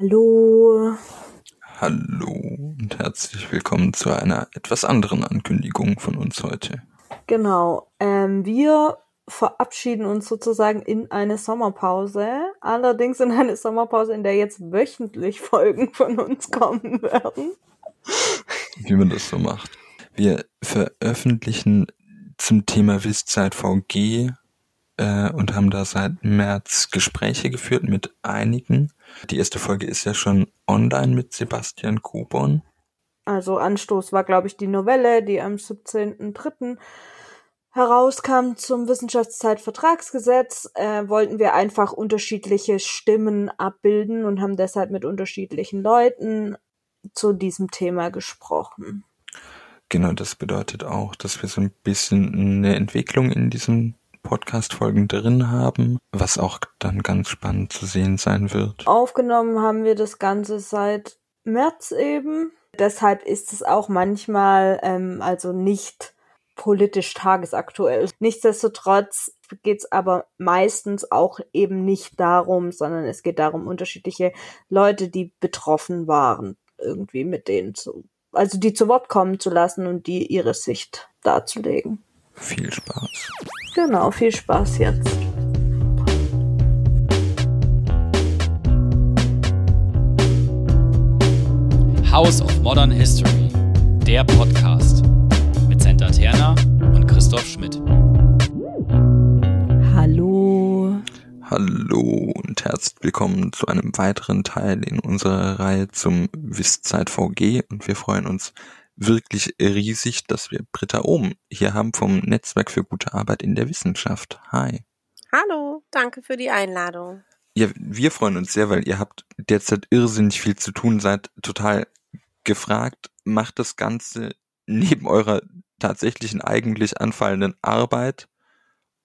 Hallo. Hallo und herzlich willkommen zu einer etwas anderen Ankündigung von uns heute. Genau. Ähm, wir verabschieden uns sozusagen in eine Sommerpause. Allerdings in eine Sommerpause, in der jetzt wöchentlich Folgen von uns kommen werden. Wie man das so macht. Wir veröffentlichen zum Thema Wisszeit VG äh, und haben da seit März Gespräche geführt mit einigen. Die erste Folge ist ja schon online mit Sebastian Kubon. Also Anstoß war, glaube ich, die Novelle, die am 17.03. herauskam zum Wissenschaftszeitvertragsgesetz. Äh, wollten wir einfach unterschiedliche Stimmen abbilden und haben deshalb mit unterschiedlichen Leuten zu diesem Thema gesprochen. Genau, das bedeutet auch, dass wir so ein bisschen eine Entwicklung in diesen Podcast-Folgen drin haben, was auch dann ganz spannend zu sehen sein wird. Aufgenommen haben wir das Ganze seit März eben. Deshalb ist es auch manchmal ähm, also nicht politisch tagesaktuell. Nichtsdestotrotz geht es aber meistens auch eben nicht darum, sondern es geht darum, unterschiedliche Leute, die betroffen waren, irgendwie mit denen zu, also die zu Wort kommen zu lassen und die ihre Sicht darzulegen. Viel Spaß. Genau, viel Spaß jetzt. House of Modern History, der Podcast mit Senta Terna und Christoph Schmidt. Hallo. Hallo und herzlich willkommen zu einem weiteren Teil in unserer Reihe zum Wisszeit VG und wir freuen uns wirklich riesig, dass wir Britta Ohm hier haben vom Netzwerk für gute Arbeit in der Wissenschaft. Hi. Hallo, danke für die Einladung. Ja, wir freuen uns sehr, weil ihr habt derzeit irrsinnig viel zu tun, seid total gefragt, macht das Ganze neben eurer tatsächlichen eigentlich anfallenden Arbeit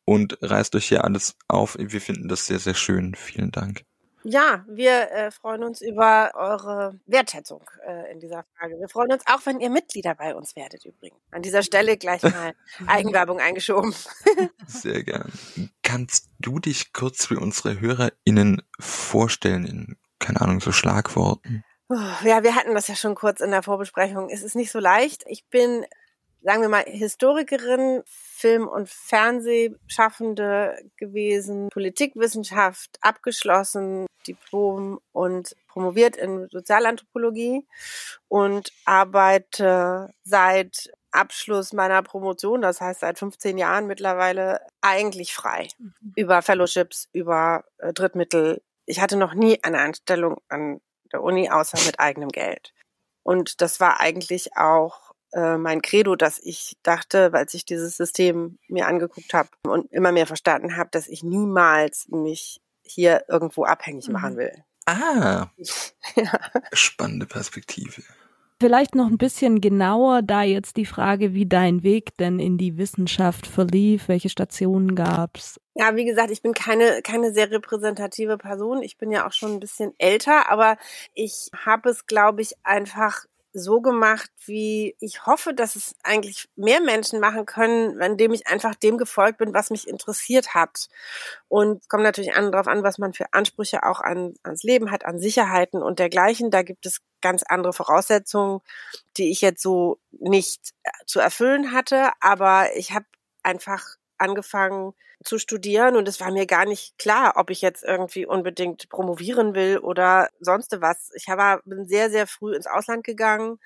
und reißt euch hier alles auf. Wir finden das sehr, sehr schön. Vielen Dank. Ja, wir äh, freuen uns über eure Wertschätzung äh, in dieser Frage. Wir freuen uns auch, wenn ihr Mitglieder bei uns werdet übrigens. An dieser Stelle gleich mal Eigenwerbung eingeschoben. Sehr gern. Kannst du dich kurz für unsere HörerInnen vorstellen in, keine Ahnung, so Schlagworten? Ja, wir hatten das ja schon kurz in der Vorbesprechung. Es ist nicht so leicht. Ich bin, sagen wir mal, Historikerin, Film- und Fernsehschaffende gewesen, Politikwissenschaft abgeschlossen, Diplom und promoviert in Sozialanthropologie und arbeite seit Abschluss meiner Promotion, das heißt seit 15 Jahren mittlerweile, eigentlich frei. Mhm. Über Fellowships, über äh, Drittmittel. Ich hatte noch nie eine Anstellung an der Uni, außer mit eigenem Geld. Und das war eigentlich auch äh, mein Credo, dass ich dachte, weil ich dieses System mir angeguckt habe und immer mehr verstanden habe, dass ich niemals mich hier irgendwo abhängig machen mhm. will. Ah, ja. spannende Perspektive. Vielleicht noch ein bisschen genauer da jetzt die Frage, wie dein Weg denn in die Wissenschaft verlief, welche Stationen gab's? Ja, wie gesagt, ich bin keine keine sehr repräsentative Person. Ich bin ja auch schon ein bisschen älter, aber ich habe es, glaube ich, einfach so gemacht, wie ich hoffe, dass es eigentlich mehr Menschen machen können, indem ich einfach dem gefolgt bin, was mich interessiert hat. Und kommt natürlich an, darauf an, was man für Ansprüche auch an, ans Leben hat, an Sicherheiten und dergleichen. Da gibt es ganz andere Voraussetzungen, die ich jetzt so nicht äh, zu erfüllen hatte. Aber ich habe einfach angefangen zu studieren und es war mir gar nicht klar, ob ich jetzt irgendwie unbedingt promovieren will oder sonst was. Ich habe, bin sehr, sehr früh ins Ausland gegangen,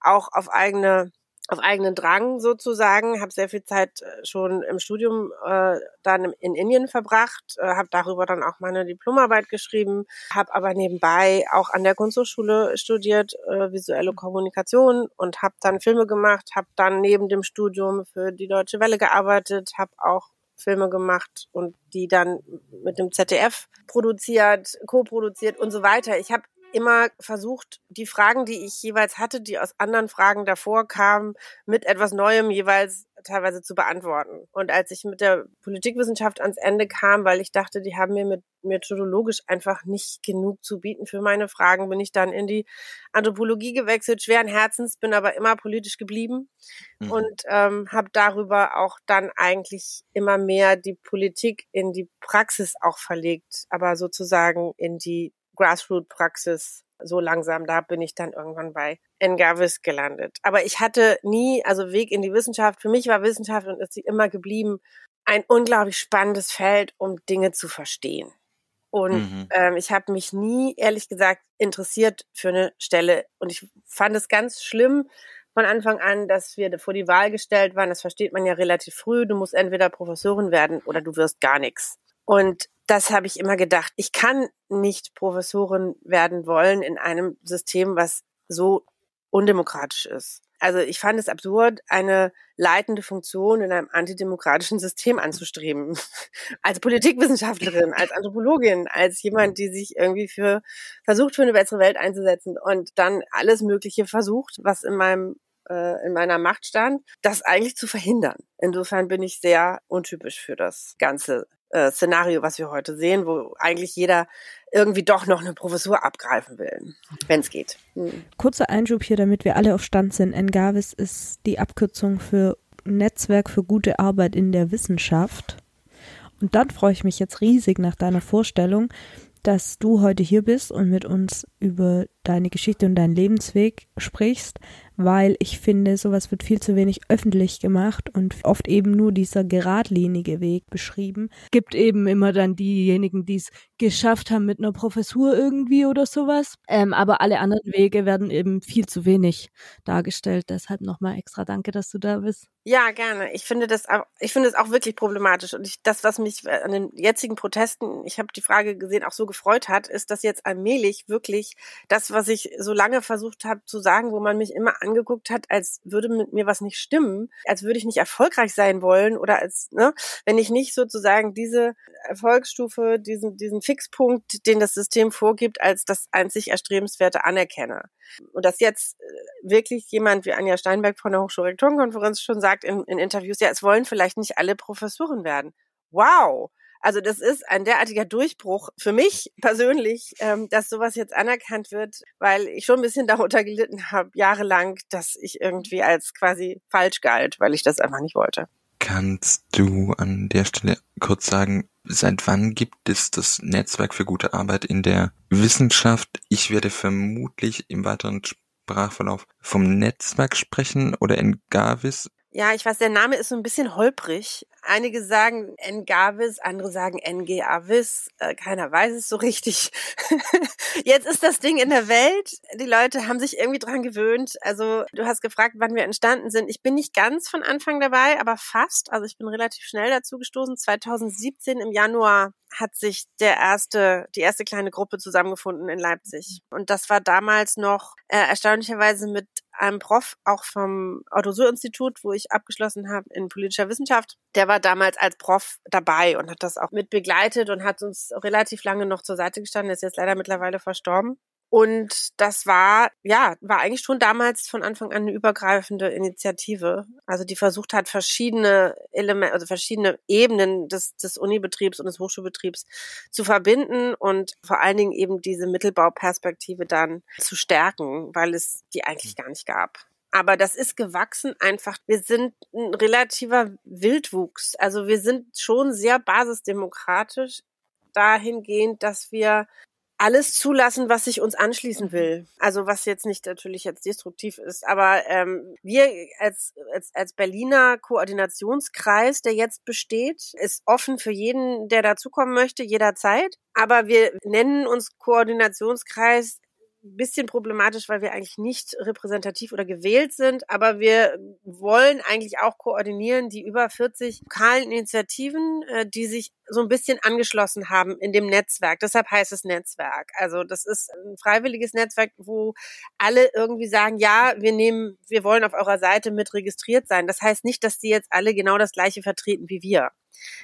auch auf eigene auf eigenen Drang sozusagen, habe sehr viel Zeit äh, schon im Studium äh, dann in Indien verbracht, äh, habe darüber dann auch meine Diplomarbeit geschrieben, habe aber nebenbei auch an der Kunsthochschule studiert, äh, visuelle Kommunikation und habe dann Filme gemacht, habe dann neben dem Studium für die Deutsche Welle gearbeitet, habe auch Filme gemacht und die dann mit dem ZDF produziert, co-produziert und so weiter. Ich habe immer versucht, die Fragen, die ich jeweils hatte, die aus anderen Fragen davor kamen, mit etwas Neuem jeweils teilweise zu beantworten. Und als ich mit der Politikwissenschaft ans Ende kam, weil ich dachte, die haben mir mit methodologisch einfach nicht genug zu bieten für meine Fragen, bin ich dann in die Anthropologie gewechselt, schweren Herzens, bin aber immer politisch geblieben mhm. und ähm, habe darüber auch dann eigentlich immer mehr die Politik in die Praxis auch verlegt, aber sozusagen in die Grassroot-Praxis so langsam, da bin ich dann irgendwann bei Engavis gelandet. Aber ich hatte nie, also Weg in die Wissenschaft, für mich war Wissenschaft und ist sie immer geblieben, ein unglaublich spannendes Feld, um Dinge zu verstehen. Und mhm. ähm, ich habe mich nie, ehrlich gesagt, interessiert für eine Stelle. Und ich fand es ganz schlimm von Anfang an, dass wir vor die Wahl gestellt waren. Das versteht man ja relativ früh. Du musst entweder Professorin werden oder du wirst gar nichts. Und das habe ich immer gedacht. Ich kann nicht Professorin werden wollen in einem System, was so undemokratisch ist. Also ich fand es absurd, eine leitende Funktion in einem antidemokratischen System anzustreben. Als Politikwissenschaftlerin, als Anthropologin, als jemand, die sich irgendwie für versucht, für eine bessere Welt einzusetzen und dann alles Mögliche versucht, was in meinem äh, in meiner Macht stand, das eigentlich zu verhindern. Insofern bin ich sehr untypisch für das ganze äh, Szenario, was wir heute sehen, wo eigentlich jeder irgendwie doch noch eine Professur abgreifen will, wenn es geht. Hm. Kurzer Einschub hier, damit wir alle auf Stand sind. NGAVIS ist die Abkürzung für Netzwerk für gute Arbeit in der Wissenschaft. Und dann freue ich mich jetzt riesig nach deiner Vorstellung, dass du heute hier bist und mit uns über deine Geschichte und deinen Lebensweg sprichst, weil ich finde, sowas wird viel zu wenig öffentlich gemacht und oft eben nur dieser geradlinige Weg beschrieben. Gibt eben immer dann diejenigen, die es geschafft haben mit einer Professur irgendwie oder sowas. Ähm, aber alle anderen Wege werden eben viel zu wenig dargestellt. Deshalb nochmal extra danke, dass du da bist. Ja, gerne. Ich finde das auch, ich finde es auch wirklich problematisch. Und ich, das, was mich an den jetzigen Protesten, ich habe die Frage gesehen, auch so gefreut hat, ist, dass jetzt allmählich wirklich das, was ich so lange versucht habe zu sagen, wo man mich immer angeguckt hat, als würde mit mir was nicht stimmen, als würde ich nicht erfolgreich sein wollen oder als, ne, wenn ich nicht sozusagen diese Erfolgsstufe, diesen, diesen Fixpunkt, den das System vorgibt, als das einzig Erstrebenswerte anerkenne. Und dass jetzt äh, wirklich jemand wie Anja Steinberg von der Hochschulrektorenkonferenz schon sagt in, in Interviews, ja, es wollen vielleicht nicht alle Professoren werden. Wow! Also das ist ein derartiger Durchbruch für mich persönlich, ähm, dass sowas jetzt anerkannt wird, weil ich schon ein bisschen darunter gelitten habe, jahrelang, dass ich irgendwie als quasi falsch galt, weil ich das einfach nicht wollte. Kannst du an der Stelle kurz sagen, seit wann gibt es das Netzwerk für gute Arbeit in der Wissenschaft? Ich werde vermutlich im weiteren Sprachverlauf vom Netzwerk sprechen oder in Gavis. Ja, ich weiß, der Name ist so ein bisschen holprig. Einige sagen Ngavis, andere sagen NGAvis. Äh, keiner weiß es so richtig. Jetzt ist das Ding in der Welt. Die Leute haben sich irgendwie dran gewöhnt. Also du hast gefragt, wann wir entstanden sind. Ich bin nicht ganz von Anfang dabei, aber fast. Also ich bin relativ schnell dazu gestoßen. 2017 im Januar hat sich der erste, die erste kleine Gruppe zusammengefunden in Leipzig. Und das war damals noch äh, erstaunlicherweise mit einem Prof auch vom Otto-Suhr-Institut, wo ich abgeschlossen habe in politischer Wissenschaft. Der war damals als Prof dabei und hat das auch mit begleitet und hat uns relativ lange noch zur Seite gestanden. ist jetzt leider mittlerweile verstorben. Und das war, ja, war eigentlich schon damals von Anfang an eine übergreifende Initiative. Also die versucht hat, verschiedene Elemente, also verschiedene Ebenen des, des Unibetriebs und des Hochschulbetriebs zu verbinden und vor allen Dingen eben diese Mittelbauperspektive dann zu stärken, weil es die eigentlich gar nicht gab. Aber das ist gewachsen einfach. Wir sind ein relativer Wildwuchs. Also wir sind schon sehr basisdemokratisch dahingehend, dass wir alles zulassen, was sich uns anschließen will. Also was jetzt nicht natürlich jetzt destruktiv ist, aber ähm, wir als, als, als Berliner Koordinationskreis, der jetzt besteht, ist offen für jeden, der dazukommen möchte, jederzeit. Aber wir nennen uns Koordinationskreis bisschen problematisch, weil wir eigentlich nicht repräsentativ oder gewählt sind, aber wir wollen eigentlich auch koordinieren die über 40 lokalen Initiativen, äh, die sich so ein bisschen angeschlossen haben in dem Netzwerk. Deshalb heißt es Netzwerk. Also das ist ein freiwilliges Netzwerk, wo alle irgendwie sagen, ja, wir nehmen, wir wollen auf eurer Seite mit registriert sein. Das heißt nicht, dass die jetzt alle genau das Gleiche vertreten wie wir.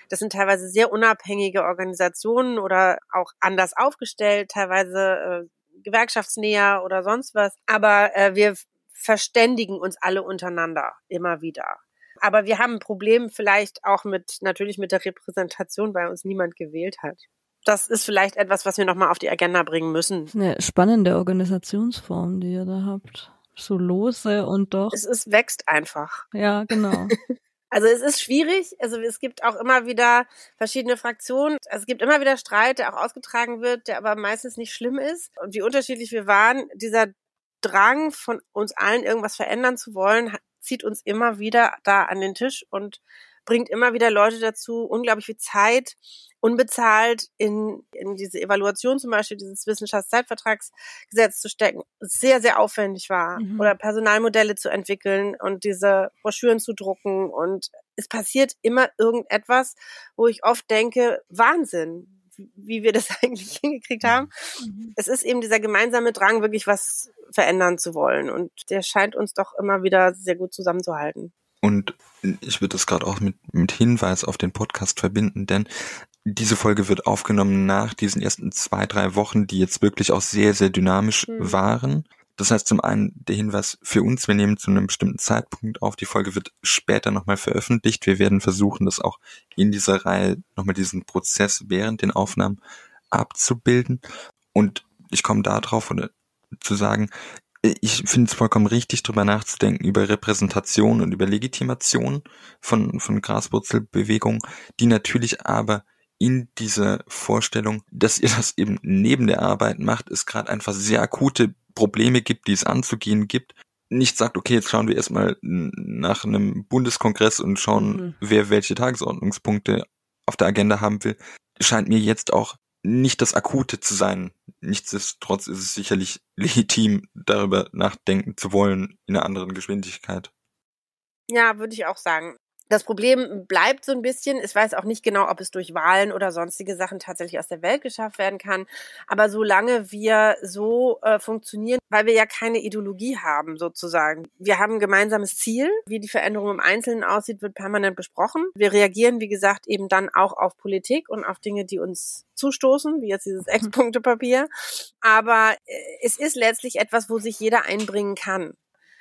Das sind teilweise sehr unabhängige Organisationen oder auch anders aufgestellt, teilweise äh, gewerkschaftsnäher oder sonst was. Aber äh, wir verständigen uns alle untereinander immer wieder. Aber wir haben ein Problem vielleicht auch mit, natürlich mit der Repräsentation, weil uns niemand gewählt hat. Das ist vielleicht etwas, was wir nochmal auf die Agenda bringen müssen. Eine spannende Organisationsform, die ihr da habt. So lose und doch. Es ist, wächst einfach. Ja, genau. Also es ist schwierig. Also es gibt auch immer wieder verschiedene Fraktionen. Also es gibt immer wieder Streit, der auch ausgetragen wird, der aber meistens nicht schlimm ist. Und wie unterschiedlich wir waren, dieser Drang von uns allen irgendwas verändern zu wollen, zieht uns immer wieder da an den Tisch und bringt immer wieder Leute dazu, unglaublich viel Zeit unbezahlt in, in diese Evaluation zum Beispiel dieses Wissenschaftszeitvertragsgesetz zu stecken, sehr, sehr aufwendig war. Mhm. Oder Personalmodelle zu entwickeln und diese Broschüren zu drucken. Und es passiert immer irgendetwas, wo ich oft denke, Wahnsinn, wie wir das eigentlich hingekriegt haben. Mhm. Es ist eben dieser gemeinsame Drang, wirklich was verändern zu wollen. Und der scheint uns doch immer wieder sehr gut zusammenzuhalten. Und ich würde das gerade auch mit, mit Hinweis auf den Podcast verbinden, denn diese Folge wird aufgenommen nach diesen ersten zwei, drei Wochen, die jetzt wirklich auch sehr, sehr dynamisch mhm. waren. Das heißt zum einen der Hinweis für uns, wir nehmen zu einem bestimmten Zeitpunkt auf. Die Folge wird später nochmal veröffentlicht. Wir werden versuchen, das auch in dieser Reihe nochmal diesen Prozess während den Aufnahmen abzubilden. Und ich komme da drauf, oder zu sagen, ich finde es vollkommen richtig, darüber nachzudenken, über Repräsentation und über Legitimation von, von Graswurzelbewegungen, die natürlich aber in dieser Vorstellung, dass ihr das eben neben der Arbeit macht, es gerade einfach sehr akute Probleme gibt, die es anzugehen gibt. Nicht sagt, okay, jetzt schauen wir erstmal nach einem Bundeskongress und schauen, mhm. wer welche Tagesordnungspunkte auf der Agenda haben will, scheint mir jetzt auch nicht das Akute zu sein. Nichtsdestotrotz ist es sicherlich legitim, darüber nachdenken zu wollen in einer anderen Geschwindigkeit. Ja, würde ich auch sagen. Das Problem bleibt so ein bisschen. Ich weiß auch nicht genau, ob es durch Wahlen oder sonstige Sachen tatsächlich aus der Welt geschafft werden kann. Aber solange wir so äh, funktionieren, weil wir ja keine Ideologie haben, sozusagen. Wir haben ein gemeinsames Ziel. Wie die Veränderung im Einzelnen aussieht, wird permanent besprochen. Wir reagieren, wie gesagt, eben dann auch auf Politik und auf Dinge, die uns zustoßen, wie jetzt dieses. Ex-Punkte-Papier. Aber äh, es ist letztlich etwas, wo sich jeder einbringen kann.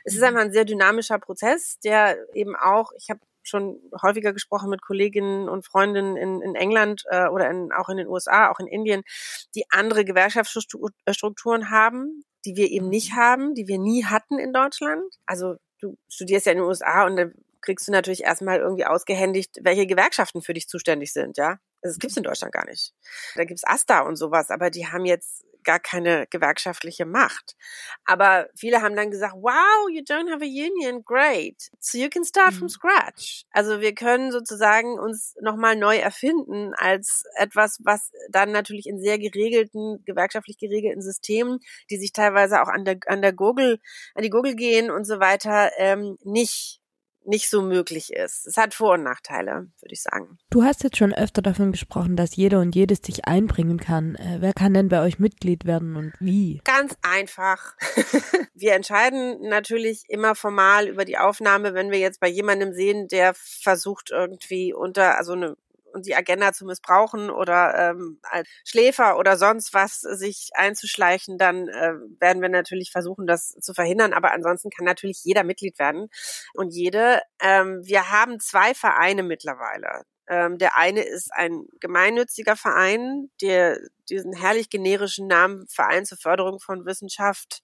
Es ist mhm. einfach ein sehr dynamischer Prozess, der eben auch, ich habe schon häufiger gesprochen mit Kolleginnen und Freundinnen in, in England äh, oder in, auch in den USA, auch in Indien, die andere Gewerkschaftsstrukturen haben, die wir eben nicht mhm. haben, die wir nie hatten in Deutschland. Also du studierst ja in den USA und da kriegst du natürlich erstmal irgendwie ausgehändigt, welche Gewerkschaften für dich zuständig sind, ja. Also das gibt's in Deutschland gar nicht. Da gibt's AStA und sowas, aber die haben jetzt gar keine gewerkschaftliche Macht. Aber viele haben dann gesagt, wow, you don't have a union, great. So you can start mhm. from scratch. Also wir können sozusagen uns nochmal neu erfinden als etwas, was dann natürlich in sehr geregelten, gewerkschaftlich geregelten Systemen, die sich teilweise auch an der, an der Gurgel, an die Gurgel gehen und so weiter, ähm, nicht nicht so möglich ist. Es hat Vor- und Nachteile, würde ich sagen. Du hast jetzt schon öfter davon gesprochen, dass jeder und jedes sich einbringen kann. Äh, wer kann denn bei euch Mitglied werden und wie? Ganz einfach. wir entscheiden natürlich immer formal über die Aufnahme, wenn wir jetzt bei jemandem sehen, der versucht irgendwie unter, also eine und die Agenda zu missbrauchen oder ähm, als Schläfer oder sonst was sich einzuschleichen, dann äh, werden wir natürlich versuchen, das zu verhindern. Aber ansonsten kann natürlich jeder Mitglied werden und jede. Ähm, wir haben zwei Vereine mittlerweile. Ähm, der eine ist ein gemeinnütziger Verein, der diesen herrlich generischen Namen Verein zur Förderung von Wissenschaft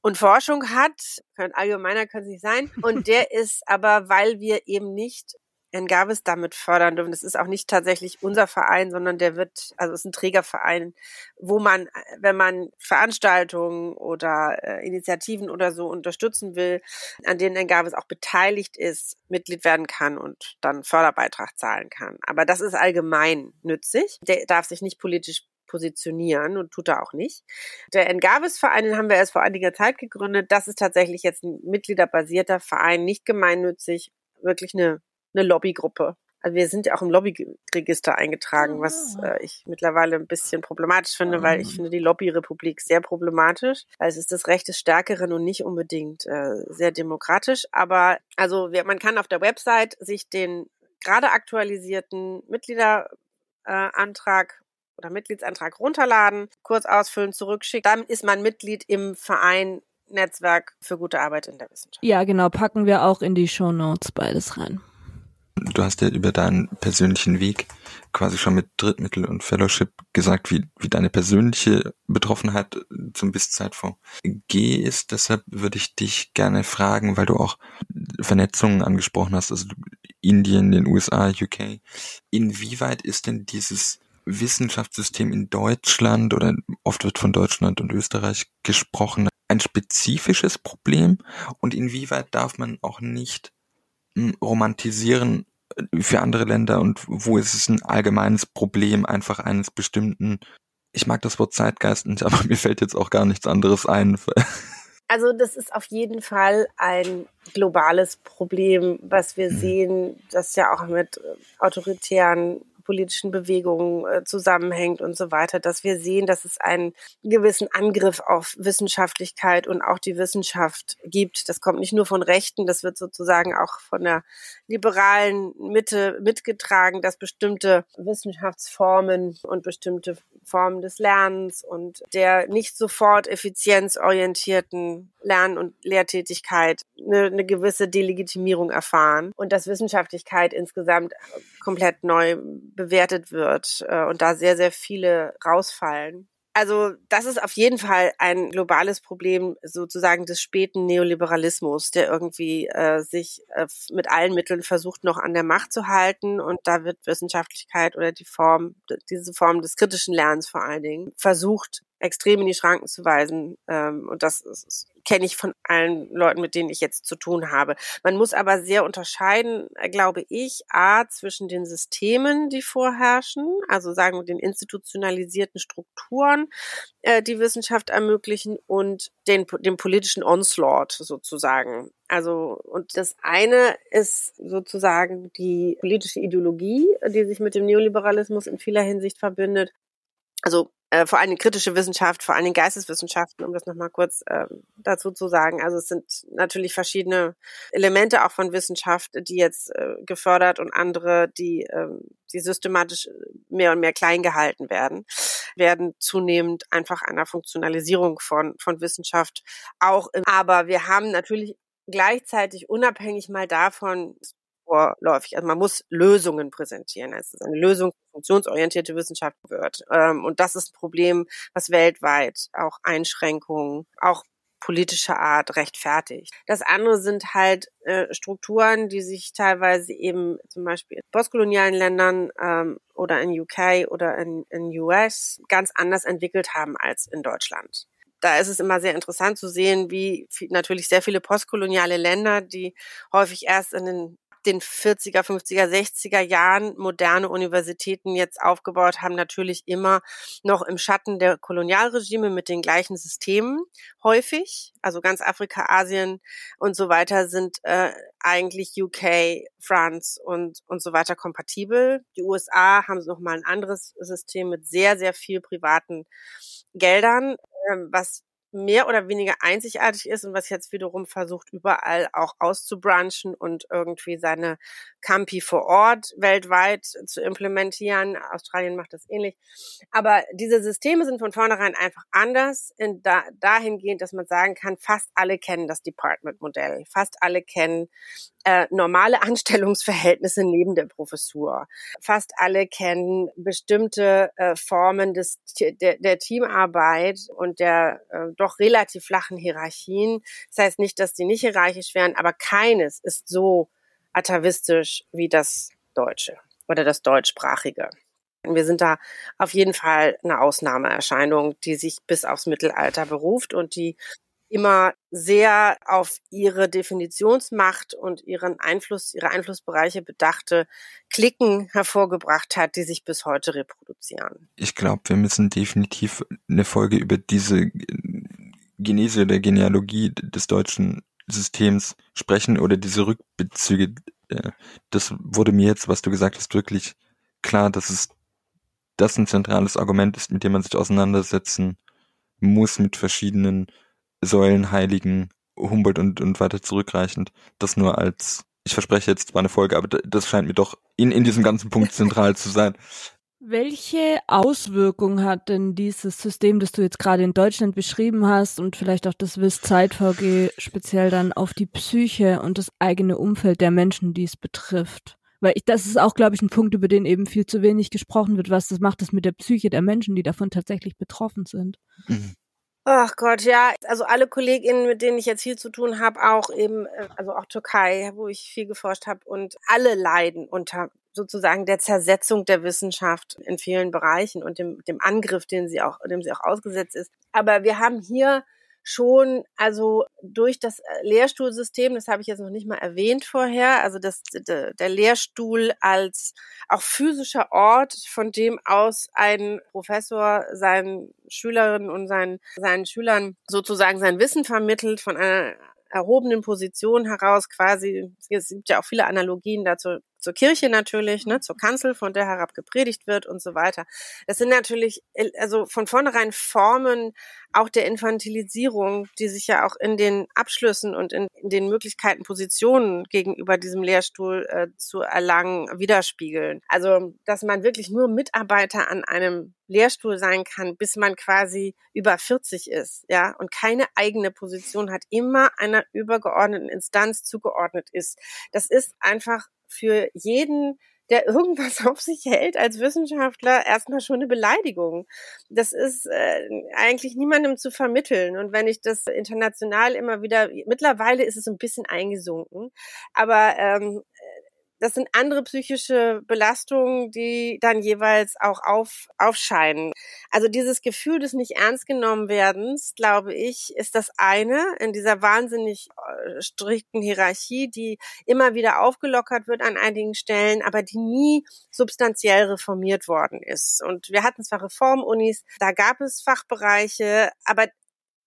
und Forschung hat. Allgemeiner kann es nicht sein. Und der ist aber, weil wir eben nicht Engavis damit fördern dürfen. Das ist auch nicht tatsächlich unser Verein, sondern der wird, also es ist ein Trägerverein, wo man, wenn man Veranstaltungen oder äh, Initiativen oder so unterstützen will, an denen Engavis auch beteiligt ist, Mitglied werden kann und dann Förderbeitrag zahlen kann. Aber das ist allgemein nützlich. Der darf sich nicht politisch positionieren und tut er auch nicht. Der Engavis-Verein, den haben wir erst vor einiger Zeit gegründet. Das ist tatsächlich jetzt ein mitgliederbasierter Verein, nicht gemeinnützig, wirklich eine eine Lobbygruppe. Also wir sind ja auch im Lobbyregister eingetragen, was ah. äh, ich mittlerweile ein bisschen problematisch finde, weil ich ah. finde die Lobbyrepublik sehr problematisch. Weil es ist das Recht des Stärkeren und nicht unbedingt äh, sehr demokratisch. Aber also wir, man kann auf der Website sich den gerade aktualisierten Mitgliederantrag äh, oder Mitgliedsantrag runterladen, kurz ausfüllen, zurückschicken. Dann ist man Mitglied im Verein Netzwerk für gute Arbeit in der Wissenschaft. Ja, genau, packen wir auch in die Show Notes beides rein. Du hast ja über deinen persönlichen Weg quasi schon mit Drittmittel und Fellowship gesagt, wie, wie deine persönliche Betroffenheit zum BIS-Zeitfonds G ist. Deshalb würde ich dich gerne fragen, weil du auch Vernetzungen angesprochen hast. Also Indien, den USA, UK. Inwieweit ist denn dieses Wissenschaftssystem in Deutschland oder oft wird von Deutschland und Österreich gesprochen, ein spezifisches Problem und inwieweit darf man auch nicht romantisieren äh, für andere Länder und wo ist es ein allgemeines Problem einfach eines bestimmten, ich mag das Wort Zeitgeist nicht, aber mir fällt jetzt auch gar nichts anderes ein. Also das ist auf jeden Fall ein globales Problem, was wir mhm. sehen, das ja auch mit äh, autoritären politischen Bewegungen äh, zusammenhängt und so weiter, dass wir sehen, dass es einen gewissen Angriff auf Wissenschaftlichkeit und auch die Wissenschaft gibt. Das kommt nicht nur von Rechten, das wird sozusagen auch von der liberalen Mitte mitgetragen, dass bestimmte Wissenschaftsformen und bestimmte Formen des Lernens und der nicht sofort effizienzorientierten Lern- und Lehrtätigkeit eine, eine gewisse Delegitimierung erfahren und dass Wissenschaftlichkeit insgesamt komplett neu bewertet wird äh, und da sehr, sehr viele rausfallen. Also das ist auf jeden Fall ein globales Problem sozusagen des späten Neoliberalismus, der irgendwie äh, sich äh, mit allen Mitteln versucht, noch an der Macht zu halten. Und da wird Wissenschaftlichkeit oder die Form, diese Form des kritischen Lernens vor allen Dingen, versucht extrem in die Schranken zu weisen. Ähm, und das kenne ich von allen Leuten, mit denen ich jetzt zu tun habe. Man muss aber sehr unterscheiden, äh, glaube ich, a zwischen den Systemen, die vorherrschen, also sagen wir den institutionalisierten Strukturen, äh, die Wissenschaft ermöglichen, und den, dem politischen Onslaught sozusagen. Also, und das eine ist sozusagen die politische Ideologie, die sich mit dem Neoliberalismus in vieler Hinsicht verbindet. Also äh, vor allem kritische Wissenschaft, vor allem Geisteswissenschaften, um das nochmal kurz äh, dazu zu sagen. Also es sind natürlich verschiedene Elemente auch von Wissenschaft, die jetzt äh, gefördert und andere, die, äh, die systematisch mehr und mehr klein gehalten werden, werden zunehmend einfach einer Funktionalisierung von, von Wissenschaft auch. Im, aber wir haben natürlich gleichzeitig unabhängig mal davon, vorläufig. Also man muss Lösungen präsentieren. Es ist eine Lösung funktionsorientierte Wissenschaft wird. Ähm, und das ist ein Problem, was weltweit auch Einschränkungen, auch politischer Art rechtfertigt. Das andere sind halt äh, Strukturen, die sich teilweise eben zum Beispiel in postkolonialen Ländern ähm, oder in UK oder in, in US ganz anders entwickelt haben als in Deutschland da ist es immer sehr interessant zu sehen, wie viel, natürlich sehr viele postkoloniale Länder, die häufig erst in den den 40er, 50er, 60er Jahren moderne Universitäten jetzt aufgebaut haben, natürlich immer noch im Schatten der Kolonialregime mit den gleichen Systemen häufig. Also ganz Afrika, Asien und so weiter sind äh, eigentlich UK, France und, und so weiter kompatibel. Die USA haben noch mal ein anderes System mit sehr, sehr viel privaten Geldern, äh, was mehr oder weniger einzigartig ist und was jetzt wiederum versucht, überall auch auszubranchen und irgendwie seine Campi vor Ort weltweit zu implementieren. Australien macht das ähnlich. Aber diese Systeme sind von vornherein einfach anders in da, dahingehend, dass man sagen kann, fast alle kennen das Department-Modell. Fast alle kennen äh, normale Anstellungsverhältnisse neben der Professur. Fast alle kennen bestimmte äh, Formen des, der, der Teamarbeit und der äh, doch relativ flachen Hierarchien. Das heißt nicht, dass die nicht hierarchisch wären, aber keines ist so atavistisch wie das Deutsche oder das Deutschsprachige. Wir sind da auf jeden Fall eine Ausnahmeerscheinung, die sich bis aufs Mittelalter beruft und die immer sehr auf ihre Definitionsmacht und ihren Einfluss, ihre Einflussbereiche bedachte Klicken hervorgebracht hat, die sich bis heute reproduzieren. Ich glaube, wir müssen definitiv eine Folge über diese Genese der Genealogie des deutschen Systems sprechen oder diese Rückbezüge. Äh, das wurde mir jetzt, was du gesagt hast, wirklich klar, dass es das ein zentrales Argument ist, mit dem man sich auseinandersetzen muss mit verschiedenen Säulenheiligen Humboldt und, und weiter zurückreichend. Das nur als, ich verspreche jetzt zwar eine Folge, aber das scheint mir doch in, in diesem ganzen Punkt zentral zu sein. Welche Auswirkung hat denn dieses System, das du jetzt gerade in Deutschland beschrieben hast und vielleicht auch das WIS-Zeit-VG speziell dann auf die Psyche und das eigene Umfeld der Menschen, die es betrifft? Weil ich, das ist auch, glaube ich, ein Punkt, über den eben viel zu wenig gesprochen wird. Was das macht das mit der Psyche der Menschen, die davon tatsächlich betroffen sind? Mhm. Ach Gott, ja. Also alle KollegInnen, mit denen ich jetzt viel zu tun habe, auch eben, äh, also auch Türkei, wo ich viel geforscht habe und alle leiden unter sozusagen der Zersetzung der Wissenschaft in vielen Bereichen und dem, dem Angriff, den sie auch, dem sie auch ausgesetzt ist. Aber wir haben hier schon, also durch das äh, Lehrstuhlsystem, das habe ich jetzt noch nicht mal erwähnt vorher, also das, der Lehrstuhl als auch physischer Ort, von dem aus ein Professor seinen Schülerinnen und seinen, seinen Schülern sozusagen sein Wissen vermittelt, von einer erhobenen Position heraus quasi, es gibt ja auch viele Analogien dazu zur Kirche natürlich, ne, zur Kanzel, von der herab gepredigt wird und so weiter. Das sind natürlich äh, also von vornherein Formen auch der Infantilisierung, die sich ja auch in den Abschlüssen und in, in den Möglichkeiten, Positionen gegenüber diesem Lehrstuhl äh, zu erlangen, widerspiegeln. Also, dass man wirklich nur Mitarbeiter an einem Lehrstuhl sein kann, bis man quasi über 40 ist, ja, und keine eigene Position hat, immer einer übergeordneten Instanz zugeordnet ist. Das ist einfach für jeden, der irgendwas auf sich hält als Wissenschaftler, erstmal schon eine Beleidigung. Das ist äh, eigentlich niemandem zu vermitteln. Und wenn ich das international immer wieder, mittlerweile ist es ein bisschen eingesunken, aber ähm, das sind andere psychische Belastungen, die dann jeweils auch auf, aufscheinen. Also dieses Gefühl des nicht ernst genommen werdens, glaube ich, ist das eine in dieser wahnsinnig äh, strikten Hierarchie, die immer wieder aufgelockert wird an einigen Stellen, aber die nie substanziell reformiert worden ist. Und wir hatten zwar Reformunis, da gab es Fachbereiche, aber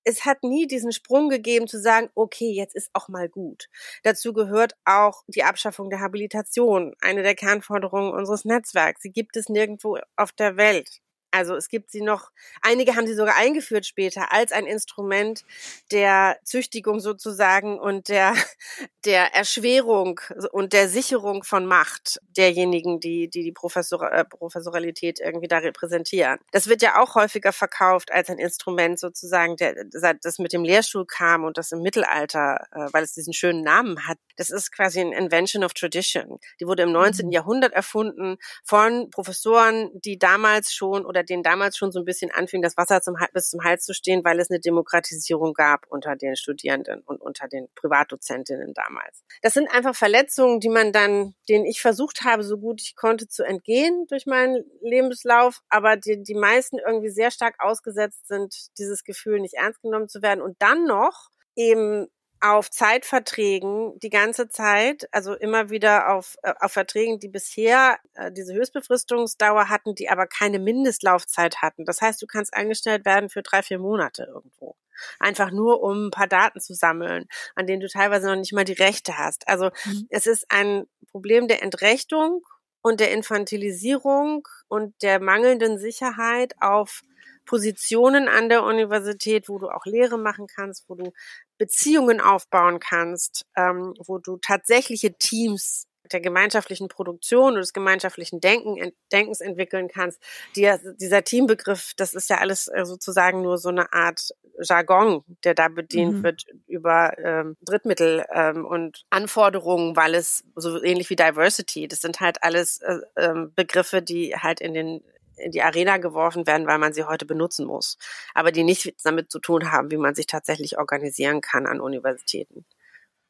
es hat nie diesen Sprung gegeben zu sagen, okay, jetzt ist auch mal gut. Dazu gehört auch die Abschaffung der Habilitation, eine der Kernforderungen unseres Netzwerks. Sie gibt es nirgendwo auf der Welt. Also es gibt sie noch, einige haben sie sogar eingeführt später als ein Instrument der Züchtigung sozusagen und der, der Erschwerung und der Sicherung von Macht derjenigen, die die, die Professor, äh, Professoralität irgendwie da repräsentieren. Das wird ja auch häufiger verkauft als ein Instrument sozusagen, der, das mit dem Lehrstuhl kam und das im Mittelalter, äh, weil es diesen schönen Namen hat. Das ist quasi ein Invention of Tradition. Die wurde im 19. Mhm. Jahrhundert erfunden von Professoren, die damals schon oder oder denen damals schon so ein bisschen anfing, das Wasser zum, bis zum Hals zu stehen, weil es eine Demokratisierung gab unter den Studierenden und unter den Privatdozentinnen damals. Das sind einfach Verletzungen, die man dann, denen ich versucht habe, so gut ich konnte, zu entgehen durch meinen Lebenslauf, aber die, die meisten irgendwie sehr stark ausgesetzt sind, dieses Gefühl nicht ernst genommen zu werden und dann noch eben auf Zeitverträgen die ganze Zeit, also immer wieder auf, äh, auf Verträgen, die bisher äh, diese Höchstbefristungsdauer hatten, die aber keine Mindestlaufzeit hatten. Das heißt, du kannst eingestellt werden für drei, vier Monate irgendwo. Einfach nur, um ein paar Daten zu sammeln, an denen du teilweise noch nicht mal die Rechte hast. Also mhm. es ist ein Problem der Entrechtung und der Infantilisierung und der mangelnden Sicherheit auf Positionen an der Universität, wo du auch Lehre machen kannst, wo du Beziehungen aufbauen kannst, ähm, wo du tatsächliche Teams der gemeinschaftlichen Produktion und des gemeinschaftlichen Denken, Denkens entwickeln kannst. Die, dieser Teambegriff, das ist ja alles äh, sozusagen nur so eine Art Jargon, der da bedient mhm. wird über ähm, Drittmittel ähm, und Anforderungen, weil es so ähnlich wie Diversity, das sind halt alles äh, äh, Begriffe, die halt in den in die Arena geworfen werden, weil man sie heute benutzen muss, aber die nichts damit zu tun haben, wie man sich tatsächlich organisieren kann an Universitäten.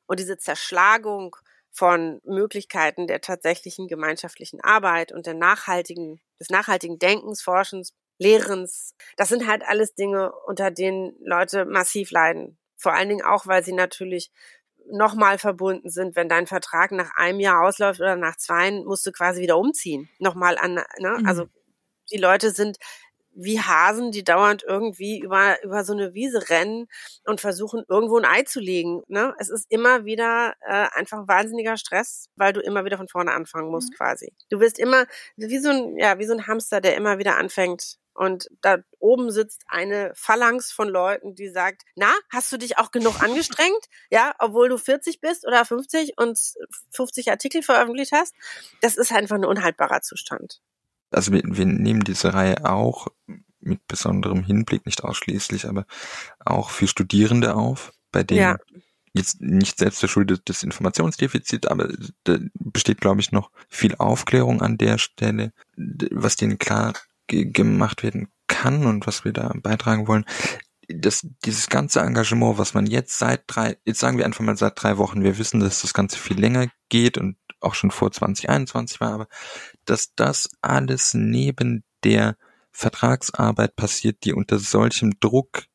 Und diese Zerschlagung von Möglichkeiten der tatsächlichen gemeinschaftlichen Arbeit und der nachhaltigen, des nachhaltigen Denkens, Forschens, Lehrens, das sind halt alles Dinge, unter denen Leute massiv leiden. Vor allen Dingen auch, weil sie natürlich nochmal verbunden sind, wenn dein Vertrag nach einem Jahr ausläuft oder nach zwei, musst du quasi wieder umziehen. Nochmal an, ne? Mhm. Also die Leute sind wie Hasen, die dauernd irgendwie über, über so eine Wiese rennen und versuchen, irgendwo ein Ei zu legen. Ne? Es ist immer wieder äh, einfach wahnsinniger Stress, weil du immer wieder von vorne anfangen musst, mhm. quasi. Du bist immer wie so ein, ja, wie so ein Hamster, der immer wieder anfängt. Und da oben sitzt eine Phalanx von Leuten, die sagt, na, hast du dich auch genug angestrengt? Ja, obwohl du 40 bist oder 50 und 50 Artikel veröffentlicht hast. Das ist einfach ein unhaltbarer Zustand also wir, wir nehmen diese Reihe auch mit besonderem Hinblick, nicht ausschließlich, aber auch für Studierende auf, bei denen ja. jetzt nicht selbst selbstverschuldetes Informationsdefizit, aber da besteht, glaube ich, noch viel Aufklärung an der Stelle, was denen klar gemacht werden kann und was wir da beitragen wollen. das, dieses ganze Engagement, was man jetzt seit drei, jetzt sagen wir einfach mal seit drei Wochen, wir wissen, dass das Ganze viel länger geht und auch schon vor 2021 war, aber dass das alles neben der Vertragsarbeit passiert, die unter solchem Druck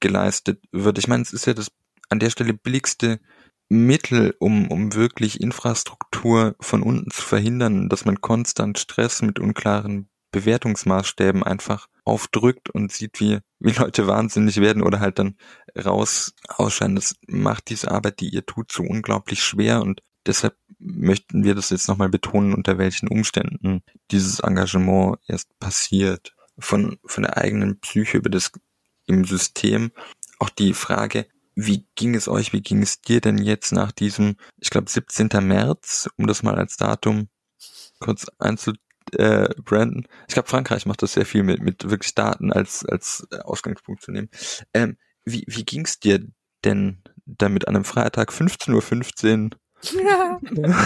geleistet wird. Ich meine, es ist ja das an der Stelle billigste Mittel, um, um wirklich Infrastruktur von unten zu verhindern, dass man konstant Stress mit unklaren Bewertungsmaßstäben einfach aufdrückt und sieht, wie, wie Leute wahnsinnig werden oder halt dann raus ausscheiden. Das macht diese Arbeit, die ihr tut, so unglaublich schwer und deshalb möchten wir das jetzt nochmal betonen, unter welchen Umständen dieses Engagement erst passiert. Von, von der eigenen Psyche über das im System. Auch die Frage, wie ging es euch, wie ging es dir denn jetzt nach diesem, ich glaube 17. März, um das mal als Datum kurz einzubranden. Äh, ich glaube, Frankreich macht das sehr viel mit, mit wirklich Daten als, als Ausgangspunkt zu nehmen. Ähm, wie wie ging es dir denn damit an einem Freitag 15.15 Uhr ja.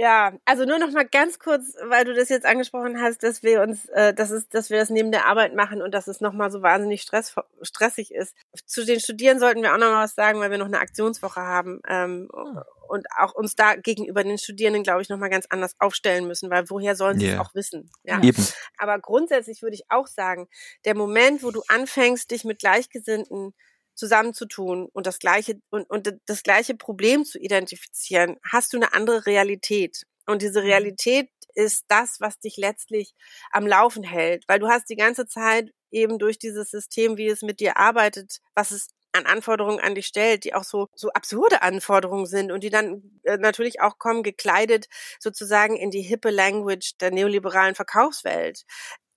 Ja, also nur noch mal ganz kurz, weil du das jetzt angesprochen hast, dass wir uns, äh, dass es, dass wir das neben der Arbeit machen und dass es noch mal so wahnsinnig stress, stressig ist. Zu den Studierenden sollten wir auch noch mal was sagen, weil wir noch eine Aktionswoche haben ähm, ah. und auch uns da gegenüber den Studierenden, glaube ich, noch mal ganz anders aufstellen müssen, weil woher sollen sie yeah. es auch wissen? Ja. Eben. Aber grundsätzlich würde ich auch sagen, der Moment, wo du anfängst, dich mit Gleichgesinnten zusammenzutun und das gleiche und, und das gleiche Problem zu identifizieren, hast du eine andere Realität. Und diese mhm. Realität ist das, was dich letztlich am Laufen hält, weil du hast die ganze Zeit eben durch dieses System, wie es mit dir arbeitet, was es an Anforderungen an dich stellt, die auch so so absurde Anforderungen sind und die dann äh, natürlich auch kommen gekleidet sozusagen in die hippe Language der neoliberalen Verkaufswelt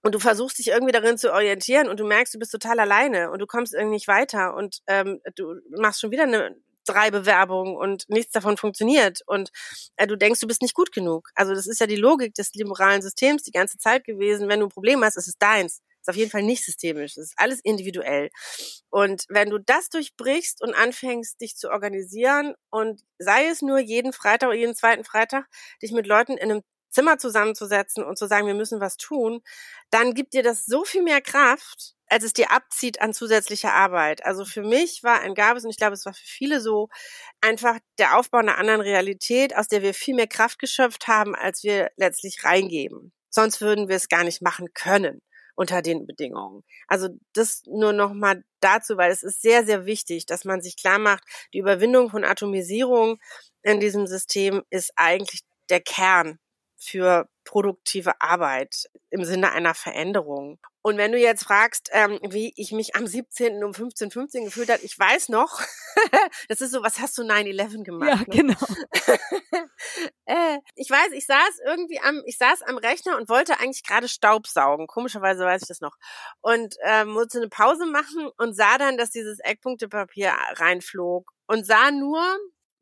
und du versuchst dich irgendwie darin zu orientieren und du merkst, du bist total alleine und du kommst irgendwie nicht weiter und ähm, du machst schon wieder eine drei Bewerbungen und nichts davon funktioniert und äh, du denkst, du bist nicht gut genug. Also das ist ja die Logik des liberalen Systems die ganze Zeit gewesen. Wenn du ein Problem hast, ist es deins. Ist auf jeden Fall nicht systemisch. Es ist alles individuell. Und wenn du das durchbrichst und anfängst, dich zu organisieren und sei es nur jeden Freitag oder jeden zweiten Freitag, dich mit Leuten in einem Zimmer zusammenzusetzen und zu sagen, wir müssen was tun, dann gibt dir das so viel mehr Kraft, als es dir abzieht an zusätzlicher Arbeit. Also für mich war ein Gabes, und ich glaube, es war für viele so, einfach der Aufbau einer anderen Realität, aus der wir viel mehr Kraft geschöpft haben, als wir letztlich reingeben. Sonst würden wir es gar nicht machen können unter den Bedingungen. Also das nur noch mal dazu, weil es ist sehr, sehr wichtig, dass man sich klar macht, die Überwindung von Atomisierung in diesem System ist eigentlich der Kern für produktive Arbeit im Sinne einer Veränderung. Und wenn du jetzt fragst, ähm, wie ich mich am 17. um 15.15 15 gefühlt habe, ich weiß noch, das ist so, was hast du 9-11 gemacht? Ja, ne? genau. äh, ich weiß, ich saß irgendwie am, ich saß am Rechner und wollte eigentlich gerade Staub saugen. Komischerweise weiß ich das noch. Und ähm, musste eine Pause machen und sah dann, dass dieses Eckpunktepapier reinflog und sah nur,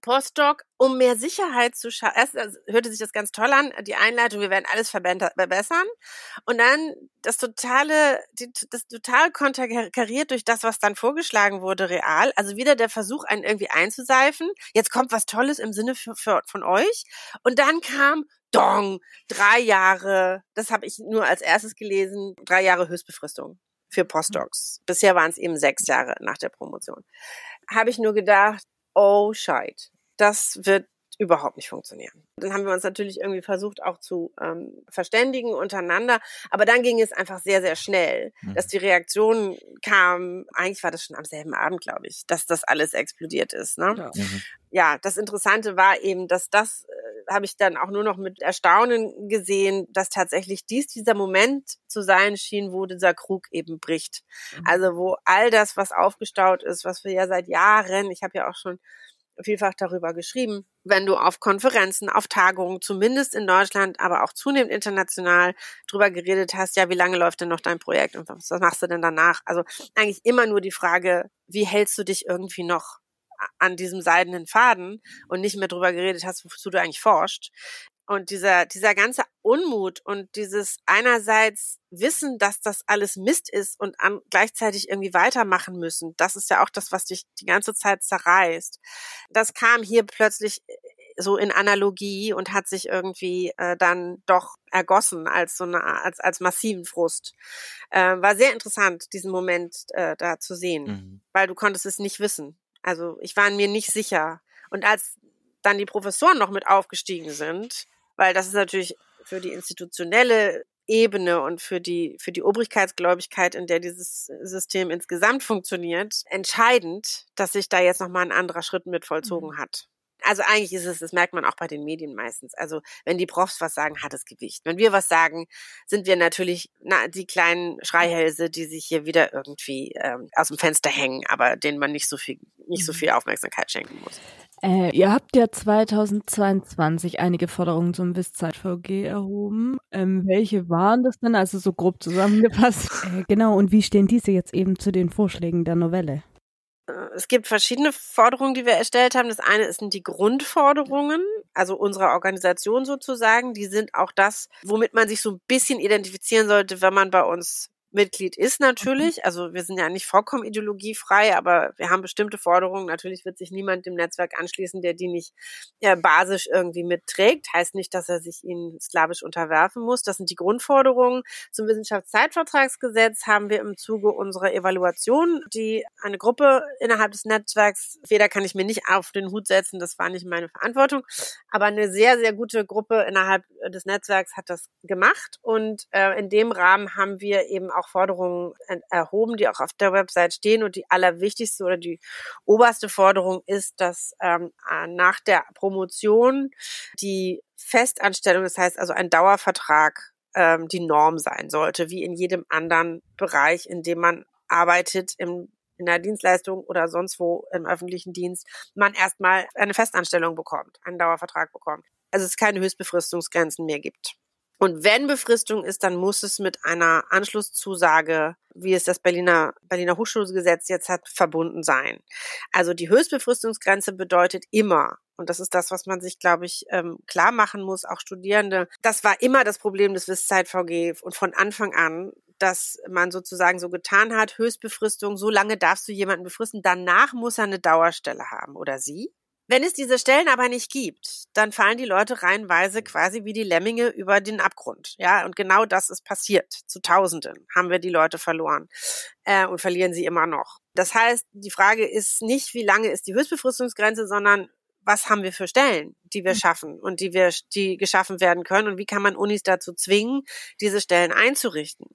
Postdoc, um mehr Sicherheit zu schaffen. Erst also, hörte sich das ganz toll an, die Einleitung, wir werden alles verbessern. Und dann das totale, die, das total konterkariert durch das, was dann vorgeschlagen wurde, real. Also wieder der Versuch, einen irgendwie einzuseifen. Jetzt kommt was Tolles im Sinne für, für, von euch. Und dann kam Dong, drei Jahre, das habe ich nur als erstes gelesen, drei Jahre Höchstbefristung für Postdocs. Bisher waren es eben sechs Jahre nach der Promotion. Habe ich nur gedacht, oh Scheit, das wird überhaupt nicht funktionieren. Dann haben wir uns natürlich irgendwie versucht auch zu ähm, verständigen untereinander, aber dann ging es einfach sehr, sehr schnell, mhm. dass die Reaktion kam, eigentlich war das schon am selben Abend, glaube ich, dass das alles explodiert ist. Ne? Ja. Mhm. ja, das Interessante war eben, dass das, äh, habe ich dann auch nur noch mit Erstaunen gesehen, dass tatsächlich dies dieser Moment zu sein schien, wo dieser Krug eben bricht. Mhm. Also wo all das, was aufgestaut ist, was wir ja seit Jahren, ich habe ja auch schon vielfach darüber geschrieben, wenn du auf Konferenzen, auf Tagungen, zumindest in Deutschland, aber auch zunehmend international drüber geredet hast, ja, wie lange läuft denn noch dein Projekt und was machst du denn danach? Also eigentlich immer nur die Frage, wie hältst du dich irgendwie noch an diesem seidenen Faden und nicht mehr drüber geredet hast, wozu du eigentlich forscht. Und dieser, dieser ganze Unmut und dieses einerseits Wissen, dass das alles Mist ist und an, gleichzeitig irgendwie weitermachen müssen, das ist ja auch das, was dich die ganze Zeit zerreißt. Das kam hier plötzlich so in Analogie und hat sich irgendwie äh, dann doch ergossen als so eine als als massiven Frust. Äh, war sehr interessant, diesen Moment äh, da zu sehen, mhm. weil du konntest es nicht wissen. Also ich war mir nicht sicher. Und als dann die Professoren noch mit aufgestiegen sind, weil das ist natürlich für die institutionelle Ebene und für die, für die Obrigkeitsgläubigkeit, in der dieses System insgesamt funktioniert, entscheidend, dass sich da jetzt nochmal ein anderer Schritt mit vollzogen mhm. hat. Also eigentlich ist es, das merkt man auch bei den Medien meistens. Also wenn die Profs was sagen, hat es Gewicht. Wenn wir was sagen, sind wir natürlich na, die kleinen Schreihälse, die sich hier wieder irgendwie ähm, aus dem Fenster hängen, aber denen man nicht so viel, nicht so mhm. viel Aufmerksamkeit schenken muss. Äh, ihr habt ja 2022 einige Forderungen zum WIS-Zeit-VG erhoben. Ähm, welche waren das denn? Also so grob zusammengefasst. äh, genau, und wie stehen diese jetzt eben zu den Vorschlägen der Novelle? Äh, es gibt verschiedene Forderungen, die wir erstellt haben. Das eine sind die Grundforderungen, also unserer Organisation sozusagen. Die sind auch das, womit man sich so ein bisschen identifizieren sollte, wenn man bei uns Mitglied ist natürlich. Mhm. Also wir sind ja nicht vollkommen ideologiefrei, aber wir haben bestimmte Forderungen. Natürlich wird sich niemand dem Netzwerk anschließen, der die nicht ja, basisch irgendwie mitträgt. Heißt nicht, dass er sich ihnen slawisch unterwerfen muss. Das sind die Grundforderungen. Zum Wissenschaftszeitvertragsgesetz haben wir im Zuge unserer Evaluation, die eine Gruppe innerhalb des Netzwerks, weder kann ich mir nicht auf den Hut setzen, das war nicht meine Verantwortung, aber eine sehr, sehr gute Gruppe innerhalb des Netzwerks hat das gemacht. Und äh, in dem Rahmen haben wir eben auch Forderungen erhoben, die auch auf der Website stehen. Und die allerwichtigste oder die oberste Forderung ist, dass ähm, nach der Promotion die Festanstellung, das heißt also ein Dauervertrag, ähm, die Norm sein sollte, wie in jedem anderen Bereich, in dem man arbeitet, im in der Dienstleistung oder sonst wo im öffentlichen Dienst, man erstmal eine Festanstellung bekommt, einen Dauervertrag bekommt. Also es keine Höchstbefristungsgrenzen mehr gibt. Und wenn Befristung ist, dann muss es mit einer Anschlusszusage, wie es das Berliner, Berliner Hochschulgesetz jetzt hat, verbunden sein. Also die Höchstbefristungsgrenze bedeutet immer, und das ist das, was man sich, glaube ich, ähm, klar machen muss, auch Studierende, das war immer das Problem des WIS-Zeit-VG und von Anfang an, dass man sozusagen so getan hat, Höchstbefristung, so lange darfst du jemanden befristen, danach muss er eine Dauerstelle haben oder sie. Wenn es diese Stellen aber nicht gibt, dann fallen die Leute reihenweise quasi wie die Lemminge über den Abgrund. Ja, und genau das ist passiert. Zu Tausenden haben wir die Leute verloren äh, und verlieren sie immer noch. Das heißt, die Frage ist nicht, wie lange ist die Höchstbefristungsgrenze, sondern was haben wir für Stellen, die wir hm. schaffen und die wir, die geschaffen werden können und wie kann man Unis dazu zwingen, diese Stellen einzurichten?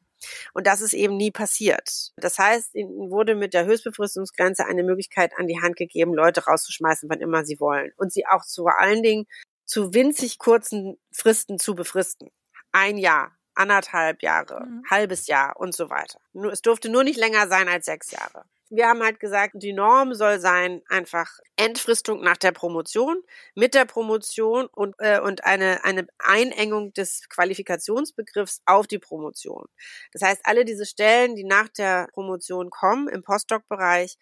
Und das ist eben nie passiert. Das heißt, ihnen wurde mit der Höchstbefristungsgrenze eine Möglichkeit an die Hand gegeben, Leute rauszuschmeißen, wann immer sie wollen. Und sie auch zu vor allen Dingen zu winzig kurzen Fristen zu befristen. Ein Jahr, anderthalb Jahre, mhm. halbes Jahr und so weiter. Es durfte nur nicht länger sein als sechs Jahre wir haben halt gesagt, die Norm soll sein einfach Entfristung nach der Promotion, mit der Promotion und, äh, und eine, eine Einengung des Qualifikationsbegriffs auf die Promotion. Das heißt, alle diese Stellen, die nach der Promotion kommen im Postdoc-Bereich,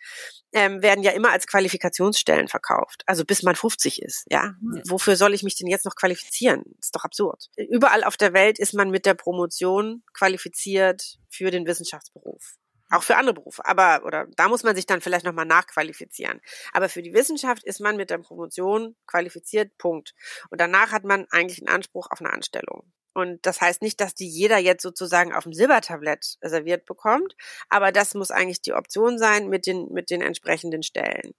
ähm, werden ja immer als Qualifikationsstellen verkauft. Also bis man 50 ist, ja. ja. Wofür soll ich mich denn jetzt noch qualifizieren? Das ist doch absurd. Überall auf der Welt ist man mit der Promotion qualifiziert für den Wissenschaftsberuf. Auch für andere Berufe. Aber, oder da muss man sich dann vielleicht nochmal nachqualifizieren. Aber für die Wissenschaft ist man mit der Promotion qualifiziert, Punkt. Und danach hat man eigentlich einen Anspruch auf eine Anstellung. Und das heißt nicht, dass die jeder jetzt sozusagen auf dem Silbertablett serviert bekommt, aber das muss eigentlich die Option sein mit den, mit den entsprechenden Stellen.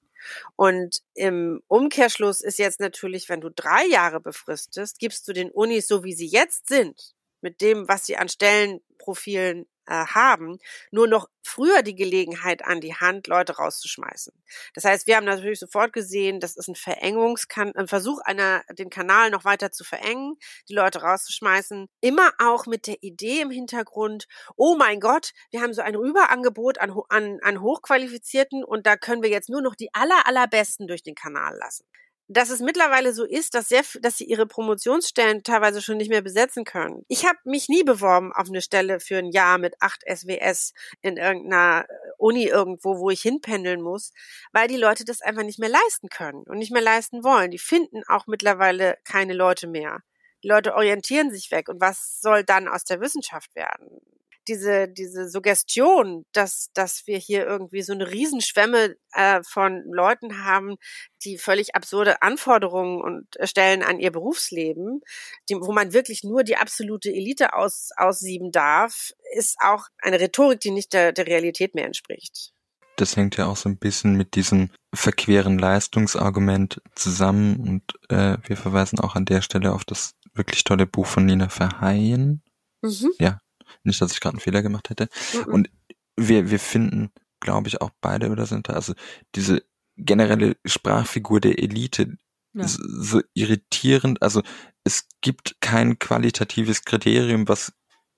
Und im Umkehrschluss ist jetzt natürlich, wenn du drei Jahre befristest, gibst du den Unis, so wie sie jetzt sind, mit dem, was sie an Stellenprofilen haben, nur noch früher die Gelegenheit an die Hand, Leute rauszuschmeißen. Das heißt, wir haben natürlich sofort gesehen, das ist ein Verengungskan ein Versuch einer, den Kanal noch weiter zu verengen, die Leute rauszuschmeißen. Immer auch mit der Idee im Hintergrund, oh mein Gott, wir haben so ein Überangebot an, an, an Hochqualifizierten und da können wir jetzt nur noch die aller, allerbesten durch den Kanal lassen dass es mittlerweile so ist, dass sehr, dass sie ihre Promotionsstellen teilweise schon nicht mehr besetzen können. Ich habe mich nie beworben auf eine Stelle für ein Jahr mit acht SWS in irgendeiner äh, Uni irgendwo, wo ich hinpendeln muss, weil die Leute das einfach nicht mehr leisten können und nicht mehr leisten wollen. Die finden auch mittlerweile keine Leute mehr. Die Leute orientieren sich weg und was soll dann aus der Wissenschaft werden? Diese, diese Suggestion, dass, dass wir hier irgendwie so eine Riesenschwemme äh, von Leuten haben, die völlig absurde Anforderungen und stellen an ihr Berufsleben, die, wo man wirklich nur die absolute Elite aus, aussieben darf, ist auch eine Rhetorik, die nicht der, der Realität mehr entspricht. Das hängt ja auch so ein bisschen mit diesem verqueren Leistungsargument zusammen und äh, wir verweisen auch an der Stelle auf das wirklich tolle Buch von Nina Verheyen. Mhm. Ja, nicht, dass ich gerade einen Fehler gemacht hätte. Mhm. Und wir, wir finden, glaube ich, auch beide oder sind da, also diese generelle Sprachfigur der Elite ja. ist so irritierend. Also es gibt kein qualitatives Kriterium, was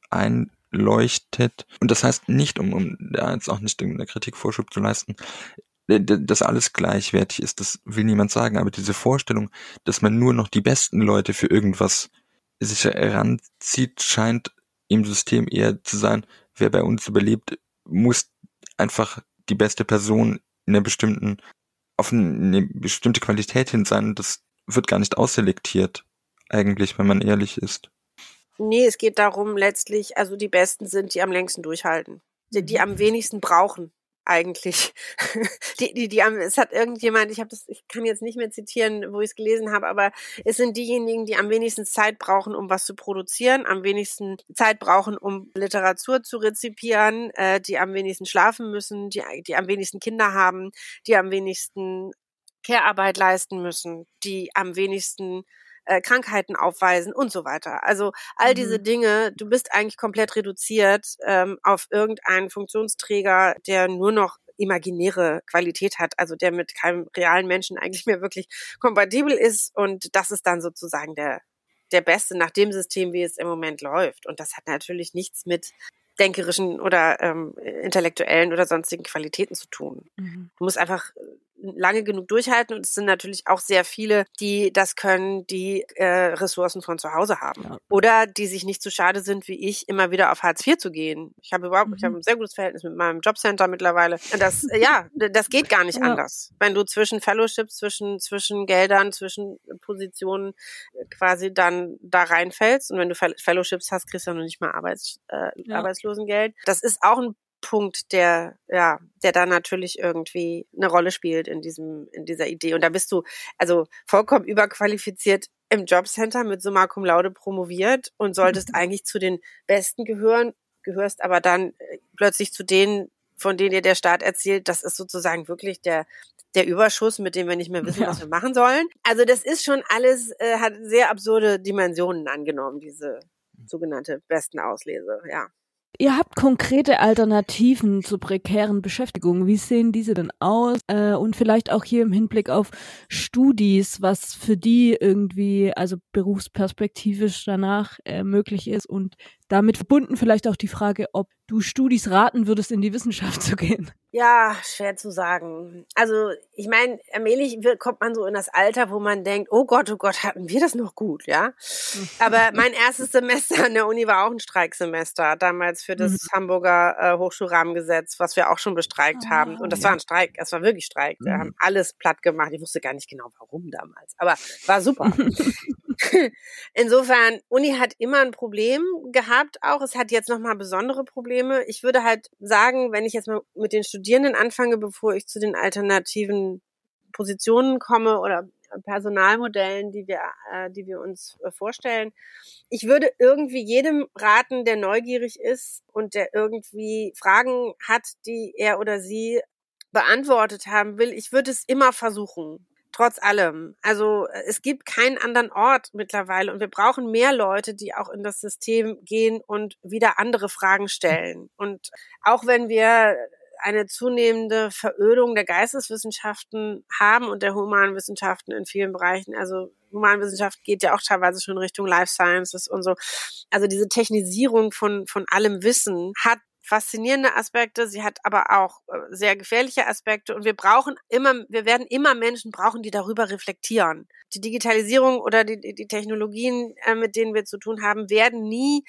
einleuchtet. Und das heißt nicht, um, um da jetzt auch nicht in der Kritik Vorschub zu leisten, dass alles gleichwertig ist, das will niemand sagen, aber diese Vorstellung, dass man nur noch die besten Leute für irgendwas sich heranzieht, scheint im System eher zu sein, wer bei uns überlebt, muss einfach die beste Person in einer bestimmten, auf eine bestimmte Qualität hin sein. Das wird gar nicht ausselektiert, eigentlich, wenn man ehrlich ist. Nee, es geht darum, letztlich, also die Besten sind, die am längsten durchhalten, die, die am wenigsten brauchen eigentlich. die, die, die, es hat irgendjemand, ich habe das, ich kann jetzt nicht mehr zitieren, wo ich es gelesen habe, aber es sind diejenigen, die am wenigsten Zeit brauchen, um was zu produzieren, am wenigsten Zeit brauchen, um Literatur zu rezipieren, äh, die am wenigsten schlafen müssen, die, die am wenigsten Kinder haben, die am wenigsten Care-Arbeit leisten müssen, die am wenigsten äh, Krankheiten aufweisen und so weiter. Also all mhm. diese Dinge, du bist eigentlich komplett reduziert ähm, auf irgendeinen Funktionsträger, der nur noch imaginäre Qualität hat, also der mit keinem realen Menschen eigentlich mehr wirklich kompatibel ist und das ist dann sozusagen der der Beste nach dem System, wie es im Moment läuft. Und das hat natürlich nichts mit denkerischen oder ähm, intellektuellen oder sonstigen Qualitäten zu tun. Mhm. Du musst einfach lange genug durchhalten und es sind natürlich auch sehr viele, die das können, die äh, Ressourcen von zu Hause haben ja. oder die sich nicht so schade sind wie ich, immer wieder auf Hartz IV zu gehen. Ich habe überhaupt, mhm. ich habe ein sehr gutes Verhältnis mit meinem Jobcenter mittlerweile. Das, äh, ja, das geht gar nicht ja. anders. Wenn du zwischen Fellowships, zwischen zwischen Geldern, zwischen Positionen äh, quasi dann da reinfällst und wenn du Fellowships hast, kriegst du ja noch nicht mal Arbeits, äh, ja. Arbeitslosengeld. Das ist auch ein Punkt, der, ja, der da natürlich irgendwie eine Rolle spielt in diesem, in dieser Idee. Und da bist du also vollkommen überqualifiziert im Jobcenter mit Summa Cum Laude promoviert und solltest mhm. eigentlich zu den Besten gehören, gehörst aber dann äh, plötzlich zu denen, von denen dir der Staat erzählt, das ist sozusagen wirklich der, der Überschuss, mit dem wir nicht mehr wissen, ja. was wir machen sollen. Also das ist schon alles, äh, hat sehr absurde Dimensionen angenommen, diese sogenannte besten Auslese, ja. Ihr habt konkrete Alternativen zu prekären Beschäftigungen. Wie sehen diese denn aus? Äh, und vielleicht auch hier im Hinblick auf Studis, was für die irgendwie, also berufsperspektivisch danach äh, möglich ist und damit verbunden vielleicht auch die Frage, ob du Studis raten würdest, in die Wissenschaft zu gehen. Ja, schwer zu sagen. Also ich meine, allmählich kommt man so in das Alter, wo man denkt, oh Gott, oh Gott, hatten wir das noch gut, ja? Aber mein erstes Semester an der Uni war auch ein Streiksemester, damals für das mhm. Hamburger äh, Hochschulrahmengesetz, was wir auch schon bestreikt oh, haben. Und das ja. war ein Streik, es war wirklich Streik. Wir mhm. haben alles platt gemacht. Ich wusste gar nicht genau, warum damals, aber war super. Insofern, Uni hat immer ein Problem gehabt, auch es hat jetzt nochmal besondere Probleme. Ich würde halt sagen, wenn ich jetzt mal mit den Studierenden anfange, bevor ich zu den alternativen Positionen komme oder Personalmodellen, die wir, äh, die wir uns äh, vorstellen. Ich würde irgendwie jedem raten, der neugierig ist und der irgendwie Fragen hat, die er oder sie beantwortet haben will. Ich würde es immer versuchen trotz allem. Also äh, es gibt keinen anderen Ort mittlerweile und wir brauchen mehr Leute, die auch in das System gehen und wieder andere Fragen stellen. Und auch wenn wir eine zunehmende Verödung der Geisteswissenschaften haben und der Humanwissenschaften in vielen Bereichen. Also Humanwissenschaft geht ja auch teilweise schon Richtung Life Sciences und so. Also diese Technisierung von, von allem Wissen hat faszinierende Aspekte, sie hat aber auch äh, sehr gefährliche Aspekte und wir brauchen immer, wir werden immer Menschen brauchen, die darüber reflektieren. Die Digitalisierung oder die, die Technologien, äh, mit denen wir zu tun haben, werden nie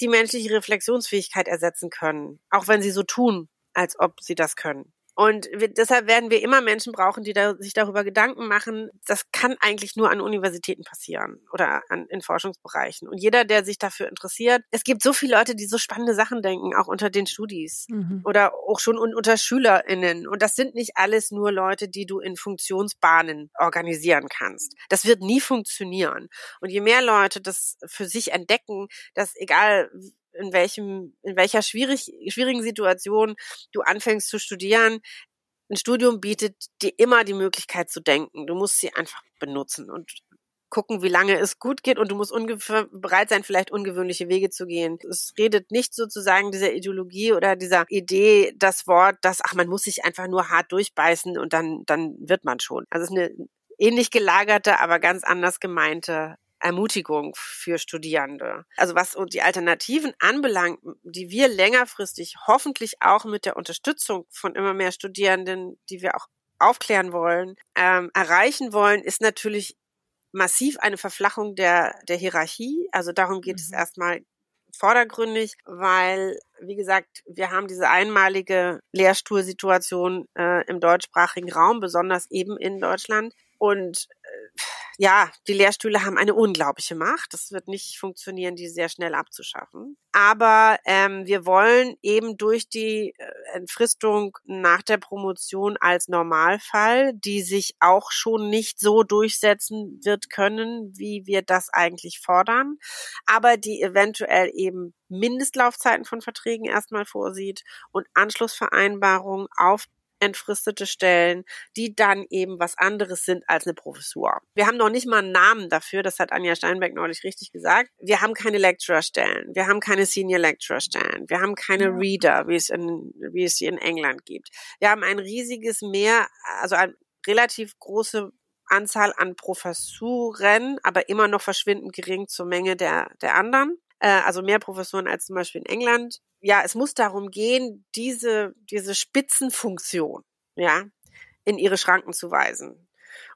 die menschliche Reflexionsfähigkeit ersetzen können, auch wenn sie so tun, als ob sie das können. Und wir, deshalb werden wir immer Menschen brauchen, die da, sich darüber Gedanken machen. Das kann eigentlich nur an Universitäten passieren oder an, in Forschungsbereichen. Und jeder, der sich dafür interessiert, es gibt so viele Leute, die so spannende Sachen denken, auch unter den Studis mhm. oder auch schon unter SchülerInnen. Und das sind nicht alles nur Leute, die du in Funktionsbahnen organisieren kannst. Das wird nie funktionieren. Und je mehr Leute das für sich entdecken, dass egal in welchem, in welcher schwierig, schwierigen Situation du anfängst zu studieren. Ein Studium bietet dir immer die Möglichkeit zu denken. Du musst sie einfach benutzen und gucken, wie lange es gut geht und du musst bereit sein, vielleicht ungewöhnliche Wege zu gehen. Es redet nicht sozusagen dieser Ideologie oder dieser Idee das Wort, dass, ach, man muss sich einfach nur hart durchbeißen und dann, dann wird man schon. Also es ist eine ähnlich gelagerte, aber ganz anders gemeinte Ermutigung für Studierende. Also was die Alternativen anbelangt, die wir längerfristig hoffentlich auch mit der Unterstützung von immer mehr Studierenden, die wir auch aufklären wollen, ähm, erreichen wollen, ist natürlich massiv eine Verflachung der, der Hierarchie. Also darum geht mhm. es erstmal vordergründig, weil, wie gesagt, wir haben diese einmalige Lehrstuhlsituation äh, im deutschsprachigen Raum, besonders eben in Deutschland. Und äh, ja, die Lehrstühle haben eine unglaubliche Macht. Das wird nicht funktionieren, die sehr schnell abzuschaffen. Aber ähm, wir wollen eben durch die äh, Entfristung nach der Promotion als Normalfall, die sich auch schon nicht so durchsetzen wird können, wie wir das eigentlich fordern, aber die eventuell eben Mindestlaufzeiten von Verträgen erstmal vorsieht und Anschlussvereinbarungen auf entfristete Stellen, die dann eben was anderes sind als eine Professur. Wir haben noch nicht mal einen Namen dafür, das hat Anja Steinberg neulich richtig gesagt. Wir haben keine Lecturer-Stellen, wir haben keine Senior Lecturer-Stellen, wir haben keine. Reader, wie es, in, wie es sie in England gibt. Wir haben ein riesiges Mehr, also eine relativ große Anzahl an Professuren, aber immer noch verschwindend gering zur Menge der, der anderen also mehr Professoren als zum Beispiel in England ja, es muss darum gehen, diese, diese Spitzenfunktion, ja, in ihre Schranken zu weisen.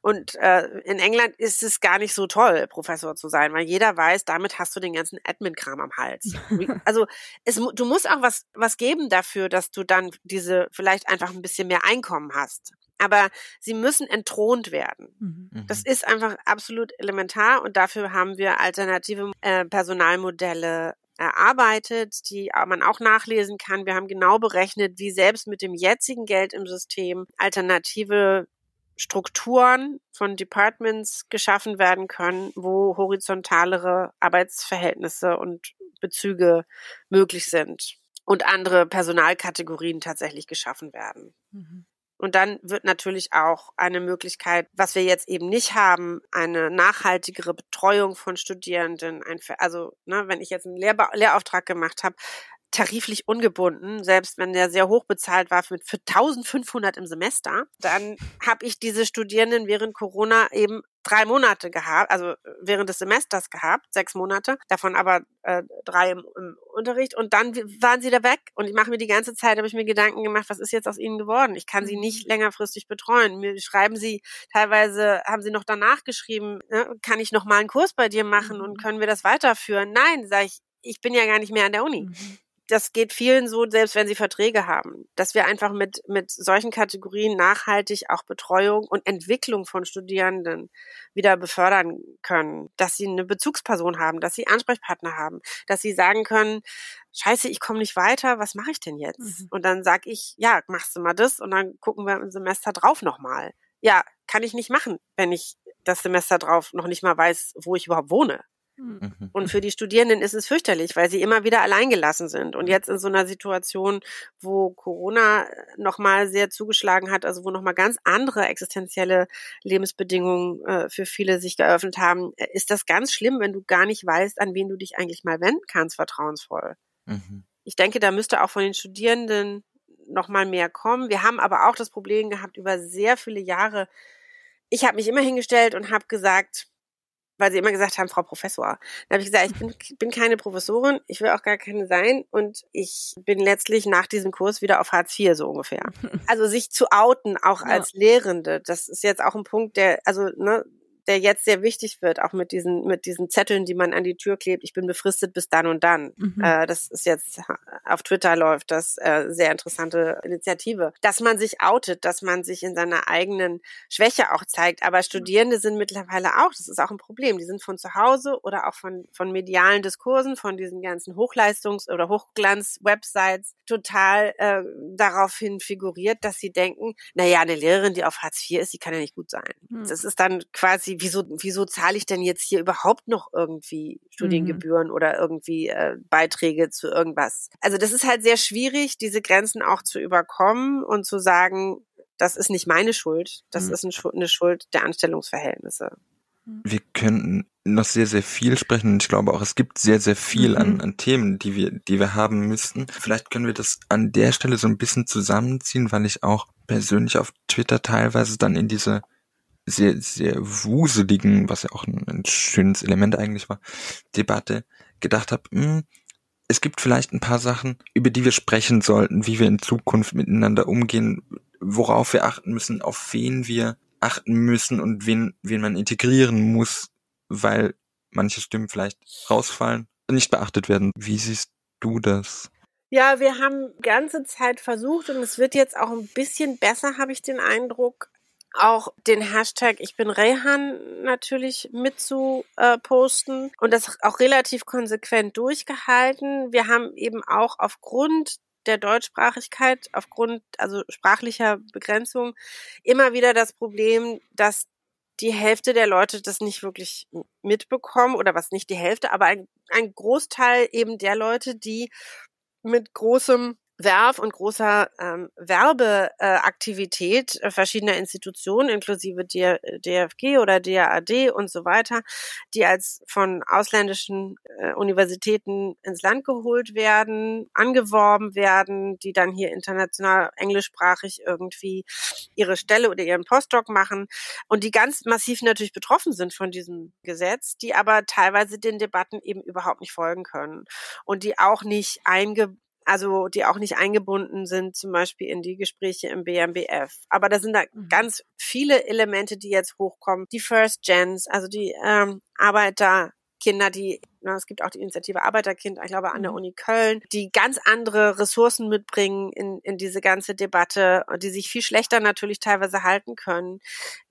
Und äh, in England ist es gar nicht so toll, Professor zu sein, weil jeder weiß, damit hast du den ganzen Admin-Kram am Hals. Also es, du musst auch was, was geben dafür, dass du dann diese vielleicht einfach ein bisschen mehr Einkommen hast. Aber sie müssen entthront werden. Mhm. Das ist einfach absolut elementar und dafür haben wir alternative äh, Personalmodelle erarbeitet, die man auch nachlesen kann. Wir haben genau berechnet, wie selbst mit dem jetzigen Geld im System alternative Strukturen von Departments geschaffen werden können, wo horizontalere Arbeitsverhältnisse und Bezüge möglich sind und andere Personalkategorien tatsächlich geschaffen werden. Mhm. Und dann wird natürlich auch eine Möglichkeit, was wir jetzt eben nicht haben, eine nachhaltigere Betreuung von Studierenden. Ein, also, ne, wenn ich jetzt einen Lehrba Lehrauftrag gemacht habe, tariflich ungebunden, selbst wenn der sehr hoch bezahlt war für, für 1500 im Semester, dann habe ich diese Studierenden während Corona eben drei Monate gehabt, also während des Semesters gehabt, sechs Monate, davon aber äh, drei im, im Unterricht und dann waren sie da weg und ich mache mir die ganze Zeit, habe ich mir Gedanken gemacht, was ist jetzt aus ihnen geworden? Ich kann sie mhm. nicht längerfristig betreuen. Mir schreiben sie, teilweise haben sie noch danach geschrieben, ne, kann ich noch mal einen Kurs bei dir machen und mhm. können wir das weiterführen? Nein, sage ich, ich bin ja gar nicht mehr an der Uni. Mhm das geht vielen so, selbst wenn sie Verträge haben, dass wir einfach mit, mit solchen Kategorien nachhaltig auch Betreuung und Entwicklung von Studierenden wieder befördern können, dass sie eine Bezugsperson haben, dass sie Ansprechpartner haben, dass sie sagen können, scheiße, ich komme nicht weiter, was mache ich denn jetzt? Mhm. Und dann sag ich, ja, machst du mal das und dann gucken wir im Semester drauf nochmal. Ja, kann ich nicht machen, wenn ich das Semester drauf noch nicht mal weiß, wo ich überhaupt wohne. Mhm. Und für die Studierenden ist es fürchterlich, weil sie immer wieder alleingelassen sind. Und jetzt in so einer Situation, wo Corona nochmal sehr zugeschlagen hat, also wo nochmal ganz andere existenzielle Lebensbedingungen äh, für viele sich geöffnet haben, äh, ist das ganz schlimm, wenn du gar nicht weißt, an wen du dich eigentlich mal wenden kannst, vertrauensvoll. Mhm. Ich denke, da müsste auch von den Studierenden nochmal mehr kommen. Wir haben aber auch das Problem gehabt über sehr viele Jahre. Ich habe mich immer hingestellt und habe gesagt, weil sie immer gesagt haben, Frau Professor. Dann habe ich gesagt, ich bin, bin keine Professorin, ich will auch gar keine sein und ich bin letztlich nach diesem Kurs wieder auf Hartz IV so ungefähr. Also sich zu outen, auch ja. als Lehrende, das ist jetzt auch ein Punkt, der, also ne, der jetzt sehr wichtig wird, auch mit diesen, mit diesen Zetteln, die man an die Tür klebt. Ich bin befristet bis dann und dann. Mhm. Äh, das ist jetzt auf Twitter läuft das äh, sehr interessante Initiative. Dass man sich outet, dass man sich in seiner eigenen Schwäche auch zeigt. Aber Studierende sind mittlerweile auch, das ist auch ein Problem. Die sind von zu Hause oder auch von, von medialen Diskursen, von diesen ganzen Hochleistungs- oder Hochglanz-Websites total äh, daraufhin figuriert, dass sie denken, naja, eine Lehrerin, die auf Hartz IV ist, die kann ja nicht gut sein. Hm. Das ist dann quasi, wieso, wieso zahle ich denn jetzt hier überhaupt noch irgendwie Studiengebühren mhm. oder irgendwie äh, Beiträge zu irgendwas? Also das ist halt sehr schwierig, diese Grenzen auch zu überkommen und zu sagen, das ist nicht meine Schuld, das mhm. ist eine Schuld der Anstellungsverhältnisse. Wir könnten noch sehr, sehr viel sprechen. Ich glaube auch, es gibt sehr, sehr viel mhm. an, an Themen, die wir, die wir haben müssten. Vielleicht können wir das an der Stelle so ein bisschen zusammenziehen, weil ich auch persönlich auf Twitter teilweise dann in diese sehr, sehr wuseligen, was ja auch ein, ein schönes Element eigentlich war, Debatte gedacht habe, hm, es gibt vielleicht ein paar Sachen, über die wir sprechen sollten, wie wir in Zukunft miteinander umgehen, worauf wir achten müssen, auf wen wir achten müssen und wen, wen man integrieren muss, weil manche Stimmen vielleicht rausfallen nicht beachtet werden. Wie siehst du das? Ja, wir haben ganze Zeit versucht und es wird jetzt auch ein bisschen besser, habe ich den Eindruck, auch den Hashtag Ich bin Rehan natürlich mit zu posten und das auch relativ konsequent durchgehalten. Wir haben eben auch aufgrund der Deutschsprachigkeit, aufgrund also sprachlicher Begrenzung immer wieder das Problem, dass die Hälfte der Leute das nicht wirklich mitbekommen oder was nicht die Hälfte, aber ein, ein Großteil eben der Leute, die mit großem Werf und großer ähm, Werbeaktivität äh, verschiedener Institutionen, inklusive der DFG oder DAAD und so weiter, die als von ausländischen äh, Universitäten ins Land geholt werden, angeworben werden, die dann hier international englischsprachig irgendwie ihre Stelle oder ihren Postdoc machen und die ganz massiv natürlich betroffen sind von diesem Gesetz, die aber teilweise den Debatten eben überhaupt nicht folgen können und die auch nicht einge also die auch nicht eingebunden sind, zum Beispiel in die Gespräche im BMBF. Aber da sind da mhm. ganz viele Elemente, die jetzt hochkommen. Die First Gens, also die ähm, Arbeiterkinder, die na, es gibt auch die Initiative Arbeiterkind, ich glaube, an der mhm. Uni Köln, die ganz andere Ressourcen mitbringen in, in diese ganze Debatte, die sich viel schlechter natürlich teilweise halten können,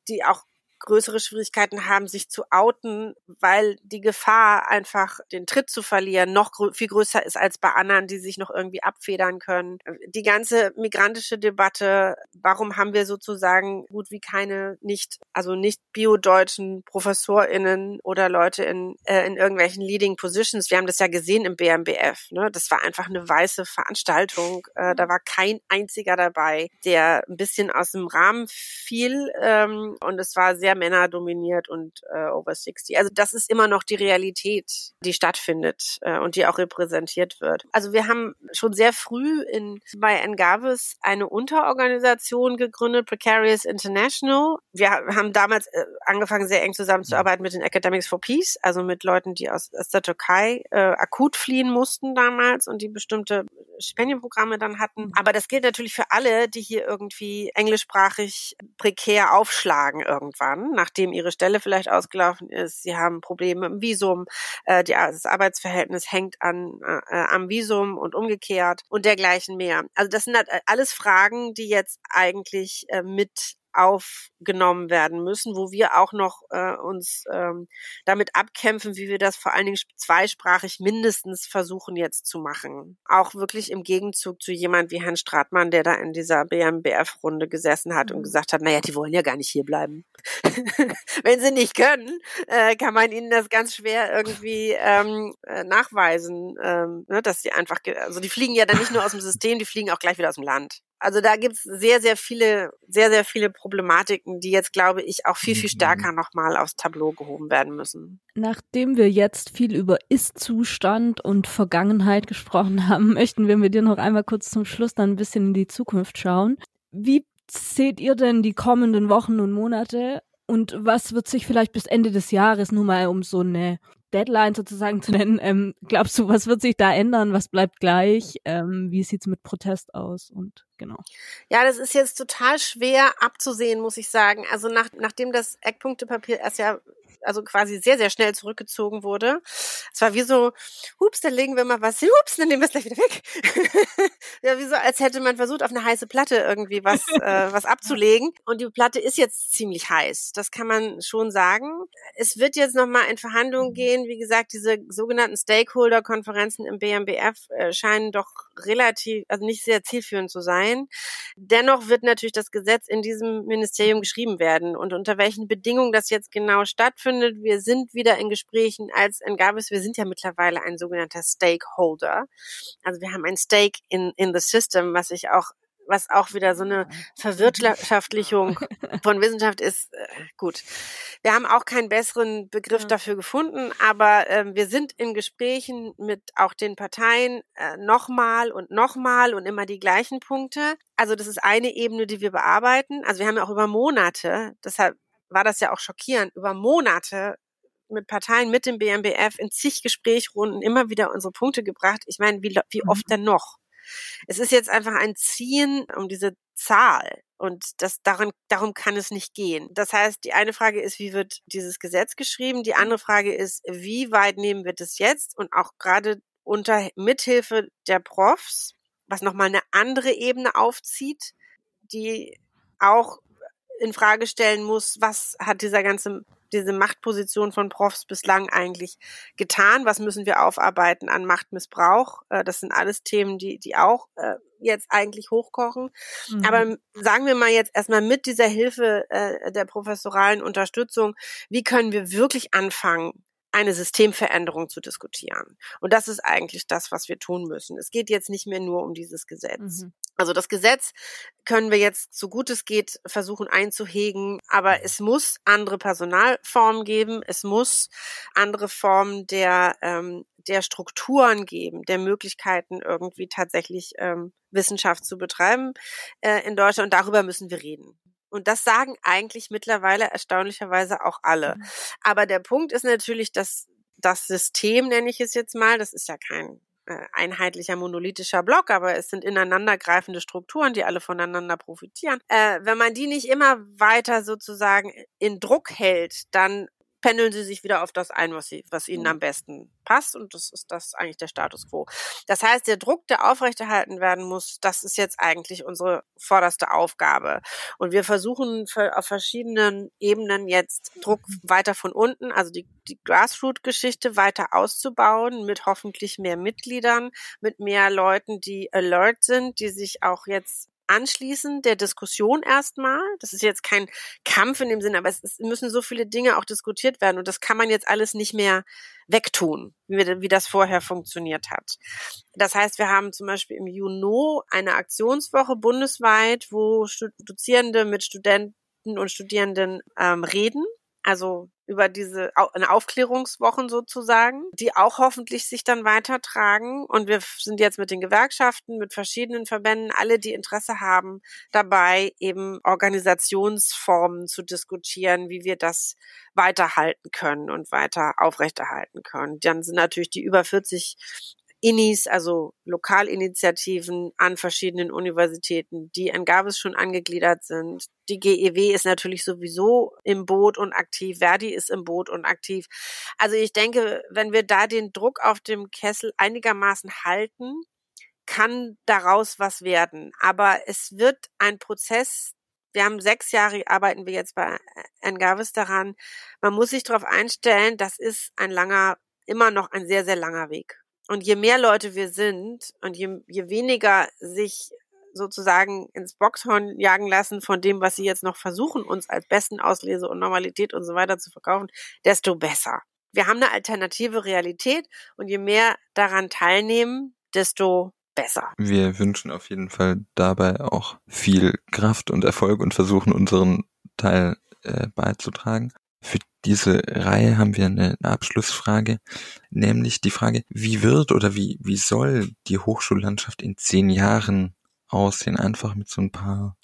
die auch größere Schwierigkeiten haben, sich zu outen, weil die Gefahr, einfach den Tritt zu verlieren, noch grö viel größer ist als bei anderen, die sich noch irgendwie abfedern können. Die ganze migrantische Debatte, warum haben wir sozusagen gut wie keine nicht, also nicht biodeutschen ProfessorInnen oder Leute in, äh, in irgendwelchen Leading Positions? Wir haben das ja gesehen im BMBF. Ne? Das war einfach eine weiße Veranstaltung. Äh, da war kein einziger dabei, der ein bisschen aus dem Rahmen fiel. Ähm, und es war sehr Männer dominiert und äh, over 60. Also das ist immer noch die Realität, die stattfindet äh, und die auch repräsentiert wird. Also wir haben schon sehr früh in bei Engavis eine Unterorganisation gegründet, Precarious International. Wir haben damals äh, angefangen, sehr eng zusammenzuarbeiten mit den Academics for Peace, also mit Leuten, die aus, aus der Türkei äh, akut fliehen mussten damals und die bestimmte Stipendienprogramme dann hatten. Aber das gilt natürlich für alle, die hier irgendwie englischsprachig prekär aufschlagen irgendwann nachdem ihre Stelle vielleicht ausgelaufen ist. Sie haben Probleme im Visum. Äh, die, das Arbeitsverhältnis hängt an, äh, am Visum und umgekehrt und dergleichen mehr. Also das sind halt alles Fragen, die jetzt eigentlich äh, mit aufgenommen werden müssen, wo wir auch noch äh, uns ähm, damit abkämpfen, wie wir das vor allen Dingen zweisprachig mindestens versuchen jetzt zu machen. Auch wirklich im Gegenzug zu jemand wie Herrn Stratmann, der da in dieser BMBF-Runde gesessen hat und mhm. gesagt hat, naja, die wollen ja gar nicht hier bleiben. Wenn sie nicht können, äh, kann man ihnen das ganz schwer irgendwie ähm, äh, nachweisen, ähm, ne, dass sie einfach, also die fliegen ja dann nicht nur aus dem System, die fliegen auch gleich wieder aus dem Land. Also da gibt's sehr, sehr viele, sehr, sehr viele Problematiken, die jetzt, glaube ich, auch viel, viel mhm. stärker nochmal aufs Tableau gehoben werden müssen. Nachdem wir jetzt viel über Ist-Zustand und Vergangenheit gesprochen haben, möchten wir mit dir noch einmal kurz zum Schluss dann ein bisschen in die Zukunft schauen. Wie seht ihr denn die kommenden Wochen und Monate und was wird sich vielleicht bis Ende des Jahres nur mal um so eine Deadline sozusagen zu nennen, ähm, glaubst du, was wird sich da ändern? Was bleibt gleich? Ähm, wie sieht's mit Protest aus? Und genau. Ja, das ist jetzt total schwer abzusehen, muss ich sagen. Also nach, nachdem das Eckpunktepapier erst ja also quasi sehr, sehr schnell zurückgezogen wurde. Es war wie so, hups, dann legen wir mal was hin, hups, dann nehmen wir es gleich wieder weg. ja, wie so, als hätte man versucht, auf eine heiße Platte irgendwie was, äh, was abzulegen. Und die Platte ist jetzt ziemlich heiß. Das kann man schon sagen. Es wird jetzt nochmal in Verhandlungen gehen. Wie gesagt, diese sogenannten Stakeholder-Konferenzen im BMBF äh, scheinen doch relativ, also nicht sehr zielführend zu sein. Dennoch wird natürlich das Gesetz in diesem Ministerium geschrieben werden. Und unter welchen Bedingungen das jetzt genau stattfindet, stattfindet. Wir sind wieder in Gesprächen als Engabis. Wir sind ja mittlerweile ein sogenannter Stakeholder. Also wir haben ein Stake in, in the system, was ich auch was auch wieder so eine Verwirtschaftlichung von Wissenschaft ist. Äh, gut. Wir haben auch keinen besseren Begriff dafür gefunden, aber äh, wir sind in Gesprächen mit auch den Parteien äh, nochmal und nochmal und immer die gleichen Punkte. Also das ist eine Ebene, die wir bearbeiten. Also wir haben ja auch über Monate, deshalb war das ja auch schockierend, über Monate mit Parteien, mit dem BMBF in zig Gesprächrunden immer wieder unsere Punkte gebracht. Ich meine, wie, wie oft mhm. denn noch? Es ist jetzt einfach ein Ziehen um diese Zahl. Und das, daran, darum kann es nicht gehen. Das heißt, die eine Frage ist, wie wird dieses Gesetz geschrieben? Die andere Frage ist, wie weit nehmen wir das jetzt? Und auch gerade unter Mithilfe der Profs, was nochmal eine andere Ebene aufzieht, die auch in Frage stellen muss, was hat dieser ganze diese Machtposition von Profs bislang eigentlich getan? Was müssen wir aufarbeiten an Machtmissbrauch? Äh, das sind alles Themen, die, die auch äh, jetzt eigentlich hochkochen. Mhm. Aber sagen wir mal jetzt erstmal mit dieser Hilfe äh, der professoralen Unterstützung, wie können wir wirklich anfangen, eine Systemveränderung zu diskutieren. Und das ist eigentlich das, was wir tun müssen. Es geht jetzt nicht mehr nur um dieses Gesetz. Mhm. Also das Gesetz können wir jetzt, so gut es geht, versuchen einzuhegen, aber es muss andere Personalformen geben, es muss andere Formen der, ähm, der Strukturen geben, der Möglichkeiten irgendwie tatsächlich ähm, Wissenschaft zu betreiben äh, in Deutschland und darüber müssen wir reden. Und das sagen eigentlich mittlerweile erstaunlicherweise auch alle. Mhm. Aber der Punkt ist natürlich, dass das System, nenne ich es jetzt mal, das ist ja kein äh, einheitlicher monolithischer Block, aber es sind ineinandergreifende Strukturen, die alle voneinander profitieren. Äh, wenn man die nicht immer weiter sozusagen in Druck hält, dann pendeln sie sich wieder auf das ein, was, sie, was ihnen mhm. am besten passt. Und das ist das eigentlich der Status quo. Das heißt, der Druck, der aufrechterhalten werden muss, das ist jetzt eigentlich unsere vorderste Aufgabe. Und wir versuchen auf verschiedenen Ebenen jetzt Druck mhm. weiter von unten, also die, die Grassroot-Geschichte weiter auszubauen mit hoffentlich mehr Mitgliedern, mit mehr Leuten, die alert sind, die sich auch jetzt anschließen der Diskussion erstmal. Das ist jetzt kein Kampf in dem Sinne, aber es, müssen so viele Dinge auch diskutiert werden und das kann man jetzt alles nicht mehr wegtun, wie, wie das vorher funktioniert hat. Das heißt, wir haben zum Beispiel im Juni eine Aktionswoche bundesweit, wo Dozierende mit Studenten und Studierenden ähm, reden also über diese Aufklärungswochen sozusagen, die auch hoffentlich sich dann weitertragen. Und wir sind jetzt mit den Gewerkschaften, mit verschiedenen Verbänden, alle, die Interesse haben, dabei eben Organisationsformen zu diskutieren, wie wir das weiterhalten können und weiter aufrechterhalten können. Dann sind natürlich die über 40 Innis, also Lokalinitiativen an verschiedenen Universitäten, die an Gavis schon angegliedert sind. Die GEW ist natürlich sowieso im Boot und aktiv. Verdi ist im Boot und aktiv. Also ich denke, wenn wir da den Druck auf dem Kessel einigermaßen halten, kann daraus was werden. Aber es wird ein Prozess, wir haben sechs Jahre, arbeiten wir jetzt bei Engavis daran. Man muss sich darauf einstellen, das ist ein langer, immer noch ein sehr, sehr langer Weg. Und je mehr Leute wir sind und je, je weniger sich sozusagen ins Boxhorn jagen lassen von dem, was sie jetzt noch versuchen, uns als besten Auslese und Normalität und so weiter zu verkaufen, desto besser. Wir haben eine alternative Realität und je mehr daran teilnehmen, desto besser. Wir wünschen auf jeden Fall dabei auch viel Kraft und Erfolg und versuchen unseren Teil äh, beizutragen. Für diese Reihe haben wir eine Abschlussfrage, nämlich die Frage, wie wird oder wie, wie soll die Hochschullandschaft in zehn Jahren aussehen? Einfach mit so ein paar,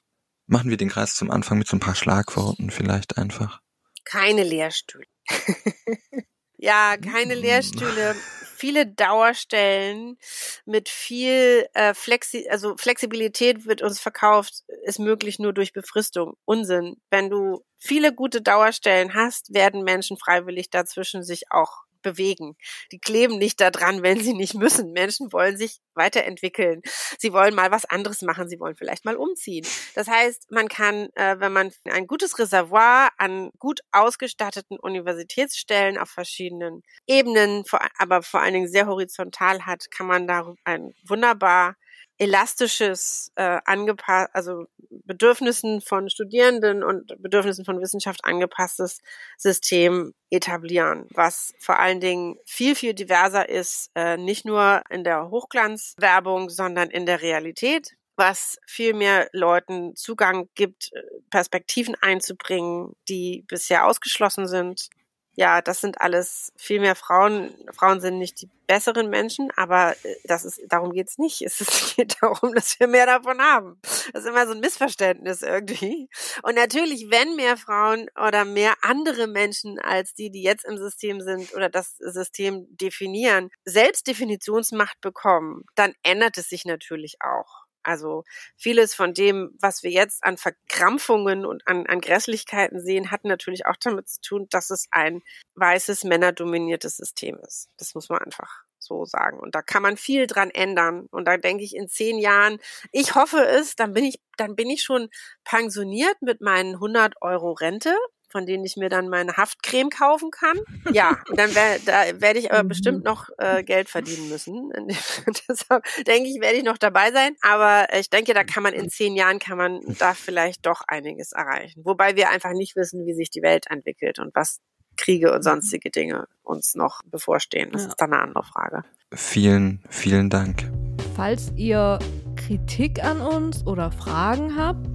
machen wir den Kreis zum Anfang mit so ein paar Schlagworten vielleicht einfach. Keine Lehrstühle. Ja, keine Lehrstühle viele Dauerstellen mit viel äh, Flexi also Flexibilität wird uns verkauft, ist möglich nur durch Befristung. Unsinn. Wenn du viele gute Dauerstellen hast, werden Menschen freiwillig dazwischen sich auch bewegen. Die kleben nicht da dran, wenn sie nicht müssen. Menschen wollen sich weiterentwickeln. Sie wollen mal was anderes machen. Sie wollen vielleicht mal umziehen. Das heißt, man kann, äh, wenn man ein gutes Reservoir an gut ausgestatteten Universitätsstellen auf verschiedenen Ebenen, aber vor allen Dingen sehr horizontal hat, kann man da ein wunderbar elastisches, äh, angepasst, also Bedürfnissen von Studierenden und Bedürfnissen von Wissenschaft angepasstes System etablieren, was vor allen Dingen viel, viel diverser ist, äh, nicht nur in der Hochglanzwerbung, sondern in der Realität was viel mehr Leuten Zugang gibt, äh, Perspektiven einzubringen, die bisher ausgeschlossen sind ja, das sind alles viel mehr Frauen. Frauen sind nicht die besseren Menschen, aber äh, das ist, darum geht's nicht. Es geht darum, dass wir mehr davon haben. Das ist immer so ein Missverständnis irgendwie. Und natürlich, wenn mehr Frauen oder mehr andere Menschen als die, die jetzt im System sind oder das System definieren, Selbstdefinitionsmacht bekommen, dann ändert es sich natürlich auch. Also vieles von dem, was wir jetzt an Verkrampfungen und an, an Grässlichkeiten sehen, hat natürlich auch damit zu tun, dass es ein weißes, männerdominiertes System ist. Das muss man einfach so sagen. Und da kann man viel dran ändern. Und da denke ich in zehn Jahren, ich hoffe es, dann bin ich, dann bin ich schon pensioniert mit meinen 100 Euro Rente von denen ich mir dann meine Haftcreme kaufen kann. Ja, dann wär, da werde ich aber bestimmt mhm. noch äh, Geld verdienen müssen. Deshalb denke ich, werde ich noch dabei sein. Aber ich denke, da kann man in zehn Jahren kann man da vielleicht doch einiges erreichen. Wobei wir einfach nicht wissen, wie sich die Welt entwickelt und was Kriege und sonstige Dinge uns noch bevorstehen. Das ja. ist dann eine andere Frage. Vielen, vielen Dank. Falls ihr Kritik an uns oder Fragen habt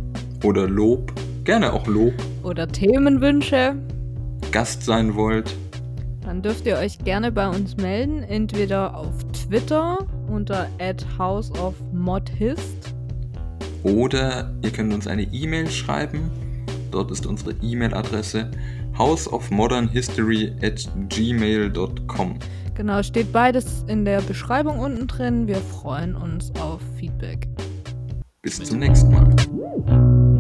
oder Lob Gerne auch Lob. Oder Themenwünsche. Gast sein wollt. Dann dürft ihr euch gerne bei uns melden, entweder auf Twitter unter houseofmodhist. Oder ihr könnt uns eine E-Mail schreiben. Dort ist unsere E-Mail-Adresse houseofmodernhistory at gmail.com. Genau, steht beides in der Beschreibung unten drin. Wir freuen uns auf Feedback. Bis zum nächsten Mal.